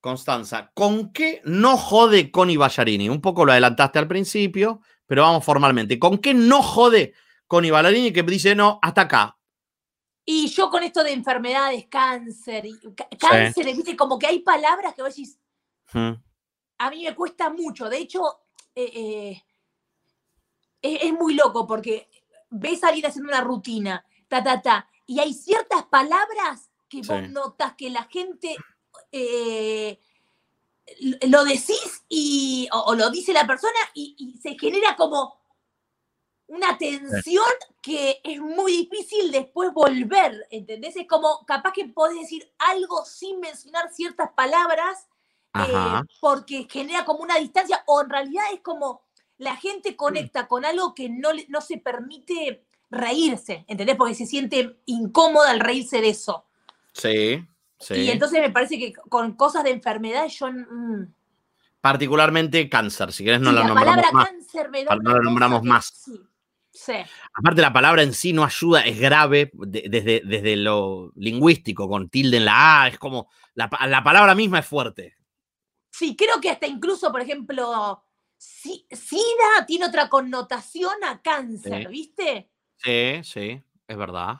Constanza, ¿con qué no jode Connie Ballarini? Un poco lo adelantaste al principio, pero vamos formalmente. ¿Con qué no jode Connie Ballarini que dice no, hasta acá? Y yo con esto de enfermedades, cáncer, cáncer, viste, como que hay palabras que vos decís, mm a mí me cuesta mucho. De hecho, eh, eh, es, muy loco porque ves a alguien haciendo una rutina, ta, ta, ta, y hay ciertas palabras que vos notas que la gente eh, lo decís y, o, lo dice la persona y, se genera como una tensión que es muy difícil después volver, ¿entendés? Es como capaz que podés decir algo sin mencionar ciertas palabras eh, porque genera como una distancia, o en realidad es como la gente mm. conecta con algo que no, no se permite reírse, ¿entendés? Porque se siente incómoda al reírse de eso. Sí, sí. Y entonces me parece que con cosas de enfermedad yo... Mm. Particularmente cáncer, si querés no la, nombramos más. Cáncer me da no la nombramos más. Sí. Aparte, la palabra en sí no ayuda, es grave desde, desde lo lingüístico, con tilde en la A, es como. La, la palabra misma es fuerte. Sí, creo que hasta incluso, por ejemplo, SIDA tiene otra connotación a cáncer, ¿viste? Sí, sí, es verdad.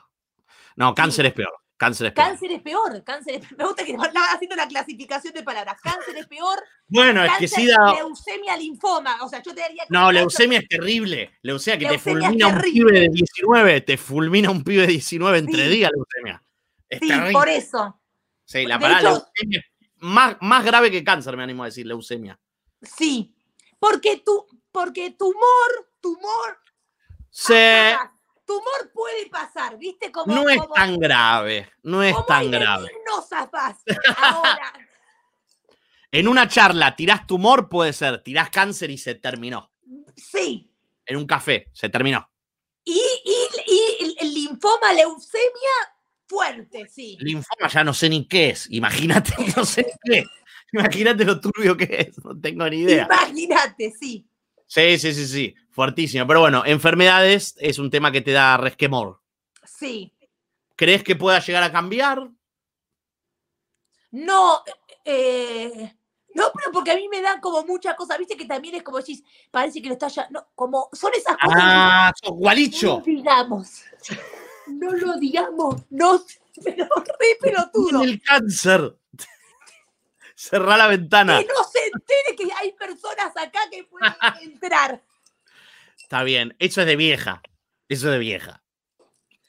No, cáncer es peor. Cáncer es peor. Cáncer es peor, cáncer es peor. Me gusta que estaba haciendo la clasificación de palabras. Cáncer es peor. Bueno, es que SIDA. Leucemia, linfoma. O sea, yo te daría. No, leucemia es terrible. Leucemia que te fulmina un pibe de 19. Te fulmina un pibe de 19 entre días, leucemia. sí, por eso. Sí, la palabra leucemia más, más grave que cáncer, me animo a decir, leucemia. Sí, porque tu, porque tumor, tumor. Sí. Tumor puede pasar, ¿viste? Como, no es tan grave, no es tan grave. No zafás. Ahora. en una charla, tirás tumor, puede ser, tirás cáncer y se terminó. Sí. En un café, se terminó. Y, y, y el linfoma, leucemia, fuerte, sí. Linfoma ya no sé ni qué es. Imagínate, no sé qué. Imagínate lo turbio que es. No tengo ni idea. Imagínate, sí. Sí, sí, sí, sí. Fuertísimo. Pero bueno, enfermedades es un tema que te da resquemor. Sí. ¿Crees que pueda llegar a cambiar? No, eh, no, pero porque a mí me dan como muchas cosas, viste que también es como decís, parece que lo está ya, no, como son esas cosas. Ah, gualicho. Digamos no lo digamos, no, pero re pelotudo. el cáncer. Cerrá la ventana. Que no se entere que hay personas acá que pueden entrar. Está bien, eso es de vieja. Eso es de vieja.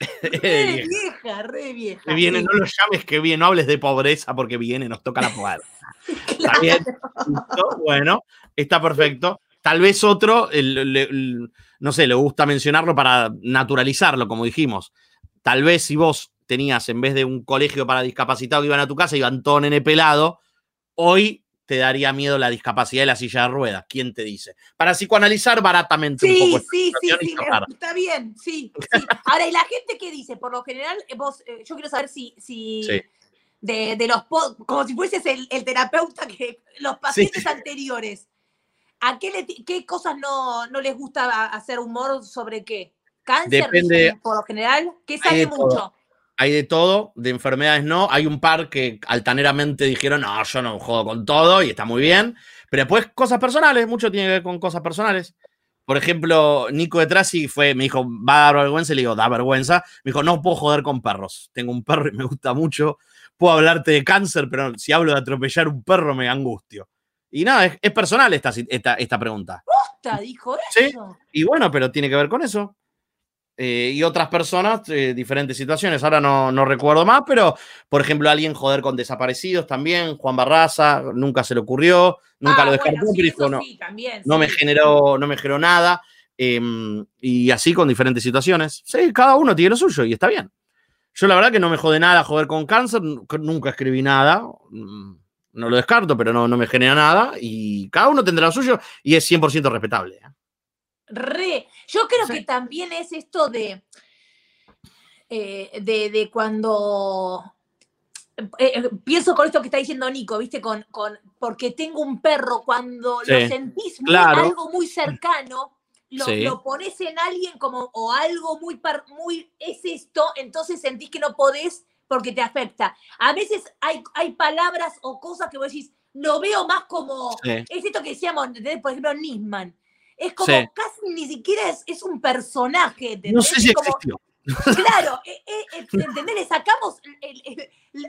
Re vieja, re vieja. Que viene, sí. no lo llames que viene, no hables de pobreza porque viene, nos toca la puerta. Está bien, bueno, está perfecto. Tal vez otro, el- le- el- no sé, le gusta mencionarlo para naturalizarlo, como dijimos. Tal vez si vos tenías, en vez de un colegio para discapacitados que iban a tu casa, iban todo nene pelado, hoy te daría miedo la discapacidad de la silla de ruedas. ¿Quién te dice? Para psicoanalizar baratamente un Sí, poco. esta sí, sí, sí, está bien, sí, sí. Ahora, y la gente que dice, por lo general, eh, vos, eh, yo quiero saber si, si Sí. de, de los, como si fueses el, el terapeuta que los pacientes anteriores, ¿a qué, le qué cosas no, no les gusta hacer humor sobre qué? ¿Cáncer? Depende- por lo general, que Hay sale todo. mucho. Hay de todo, de enfermedades no. Hay un par que altaneramente dijeron, no, yo no jodo con todo y está muy bien. Pero después cosas personales, mucho tiene que ver con cosas personales. Por ejemplo, Nico de Trasi fue, me dijo, va a dar vergüenza, y le digo, da vergüenza. Me dijo, no puedo joder con perros. Tengo un perro y me gusta mucho. Puedo hablarte de cáncer, pero si hablo de atropellar un perro me angustio. Y nada, es, es personal esta, esta, esta pregunta. Posta, dijo Sí. eso. Y bueno, pero tiene que ver con eso. Eh, y otras personas, eh, diferentes situaciones. Ahora no, no recuerdo más, pero por ejemplo, alguien joder con desaparecidos también. Juan Barraza, nunca se le ocurrió, nunca Ah, lo descartó, bueno, sí, pero no, sí, también, no me generó, no me generó nada. eh, y así con diferentes situaciones. Sí, cada uno tiene lo suyo y está bien. Yo la verdad que no me jode nada joder con cáncer, nu- nunca escribí nada. mm, No lo descarto, pero no, no me genera nada. Y cada uno tendrá lo suyo y es 100% respetable. ¿eh? Re. Yo creo Sí. que también es esto de, eh, de, de cuando eh, eh, pienso con esto que está diciendo Nico, ¿viste? Con, con porque tengo un perro, cuando lo sentís muy- claro. algo muy cercano, lo, Sí. lo pones en alguien como, o algo muy, par- muy, es esto, entonces sentís que no podés porque te afecta. A veces hay, hay palabras o cosas que vos decís, lo veo más como, Sí. es esto que decíamos, por ejemplo, Nisman. Es como Sí. casi ni siquiera es, es un personaje. ¿entendés? No sé si Es como- existió. Claro, eh, eh, eh, ¿entendés? Le sacamos,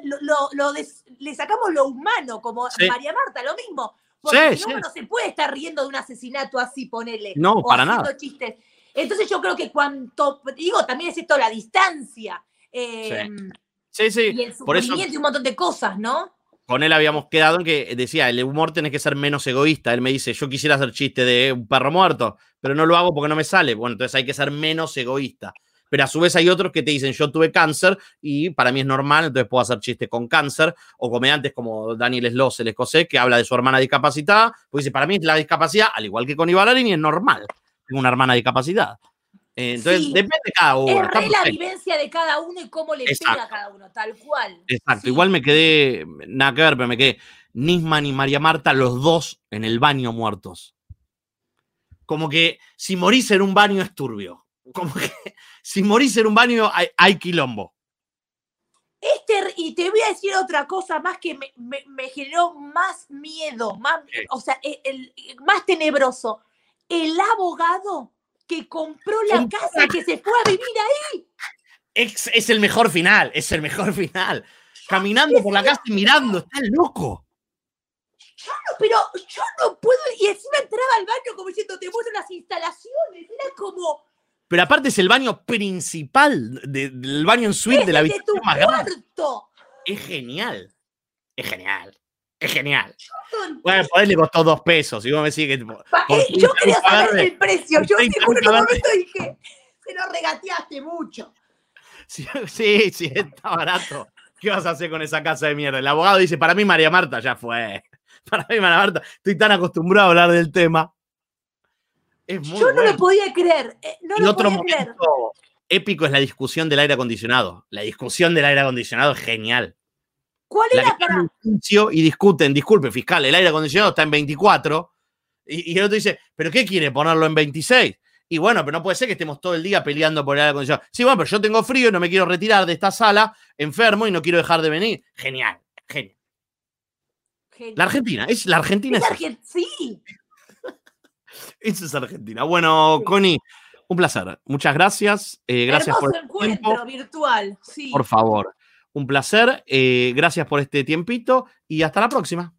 lo, lo- lo des- le sacamos lo humano, como Sí. María Marta, lo mismo. Porque Sí, uno no se puede estar riendo de un asesinato así, ponele. No, o para haciendo nada. chistes. Entonces yo creo que cuanto, digo, también es esto la distancia. Sí, sí. Y el Por eso sufrimiento y un montón de cosas, ¿no? Con él habíamos quedado en que decía, el humor tenés que ser menos egoísta. Él me dice, yo quisiera hacer chiste de un perro muerto, pero no lo hago porque no me sale. Bueno, entonces hay que ser menos egoísta. Pero a su vez hay otros que te dicen, yo tuve cáncer y para mí es normal, entonces puedo hacer chistes con cáncer. O comediantes como Daniel Sloss, el escocés, que habla de su hermana discapacitada, pues dice, para mí la discapacidad, al igual que con Ibalarini, es normal. Tengo una hermana discapacitada. Entonces, Sí. depende de cada uno. es re la vivencia de cada uno y cómo le pega Exacto. a cada uno, tal cual. Exacto, Sí. igual me quedé, nada que ver, pero me quedé Nisman y María Marta, los dos en el baño muertos. Como que si morís en un baño es turbio. Como que si morís en un baño hay, hay quilombo. Este, y te voy a decir otra cosa más que me, me- me generó más miedo, más, o sea, el, el- más tenebroso. El abogado que compró la casa y que se fue a vivir ahí. Es, es el mejor final, es el mejor final. Caminando por la casa y mirando, está loco. Pero yo no puedo, y encima entraba al baño como diciendo, te muestro las instalaciones. Era como, Pero aparte es el baño principal de- del baño en suite de la habitación más grande. cuarto. Es genial. Es genial. Es genial. Bueno, por ahí le costó dos pesos. Y vos me decís que eh, yo 30 quería saber verde. el precio. Yo Por te 30 juro en un momento dije, se lo regateaste mucho. Sí, sí, sí, está barato. ¿Qué vas a hacer con esa casa de mierda? El abogado dice, para mí María Marta ya fue. Para mí María Marta, estoy tan acostumbrado a hablar del tema. Es muy Yo no lo podía creer. eh, No y lo otro podía creer. momento épico es la discusión del aire acondicionado. La discusión del aire acondicionado es genial. ¿Cuál La era para.? y discuten, disculpe, fiscal, el aire acondicionado está en 24. Y, y el otro dice, ¿pero qué quiere? ¿Ponerlo en 26? Y bueno, pero no puede ser que estemos todo el día peleando por el aire acondicionado. Sí, bueno, pero yo tengo frío y no me quiero retirar de esta sala, enfermo y no quiero dejar de venir. Genial, genial. La Argentina, es la Argentina. Es Es, Argen- Sí. eso es Argentina. Bueno, Connie, un placer. Muchas gracias. eh, gracias Hermoso por el encuentro tiempo. virtual. Sí. Por favor. Un placer. eh, gracias por este tiempito y hasta la próxima.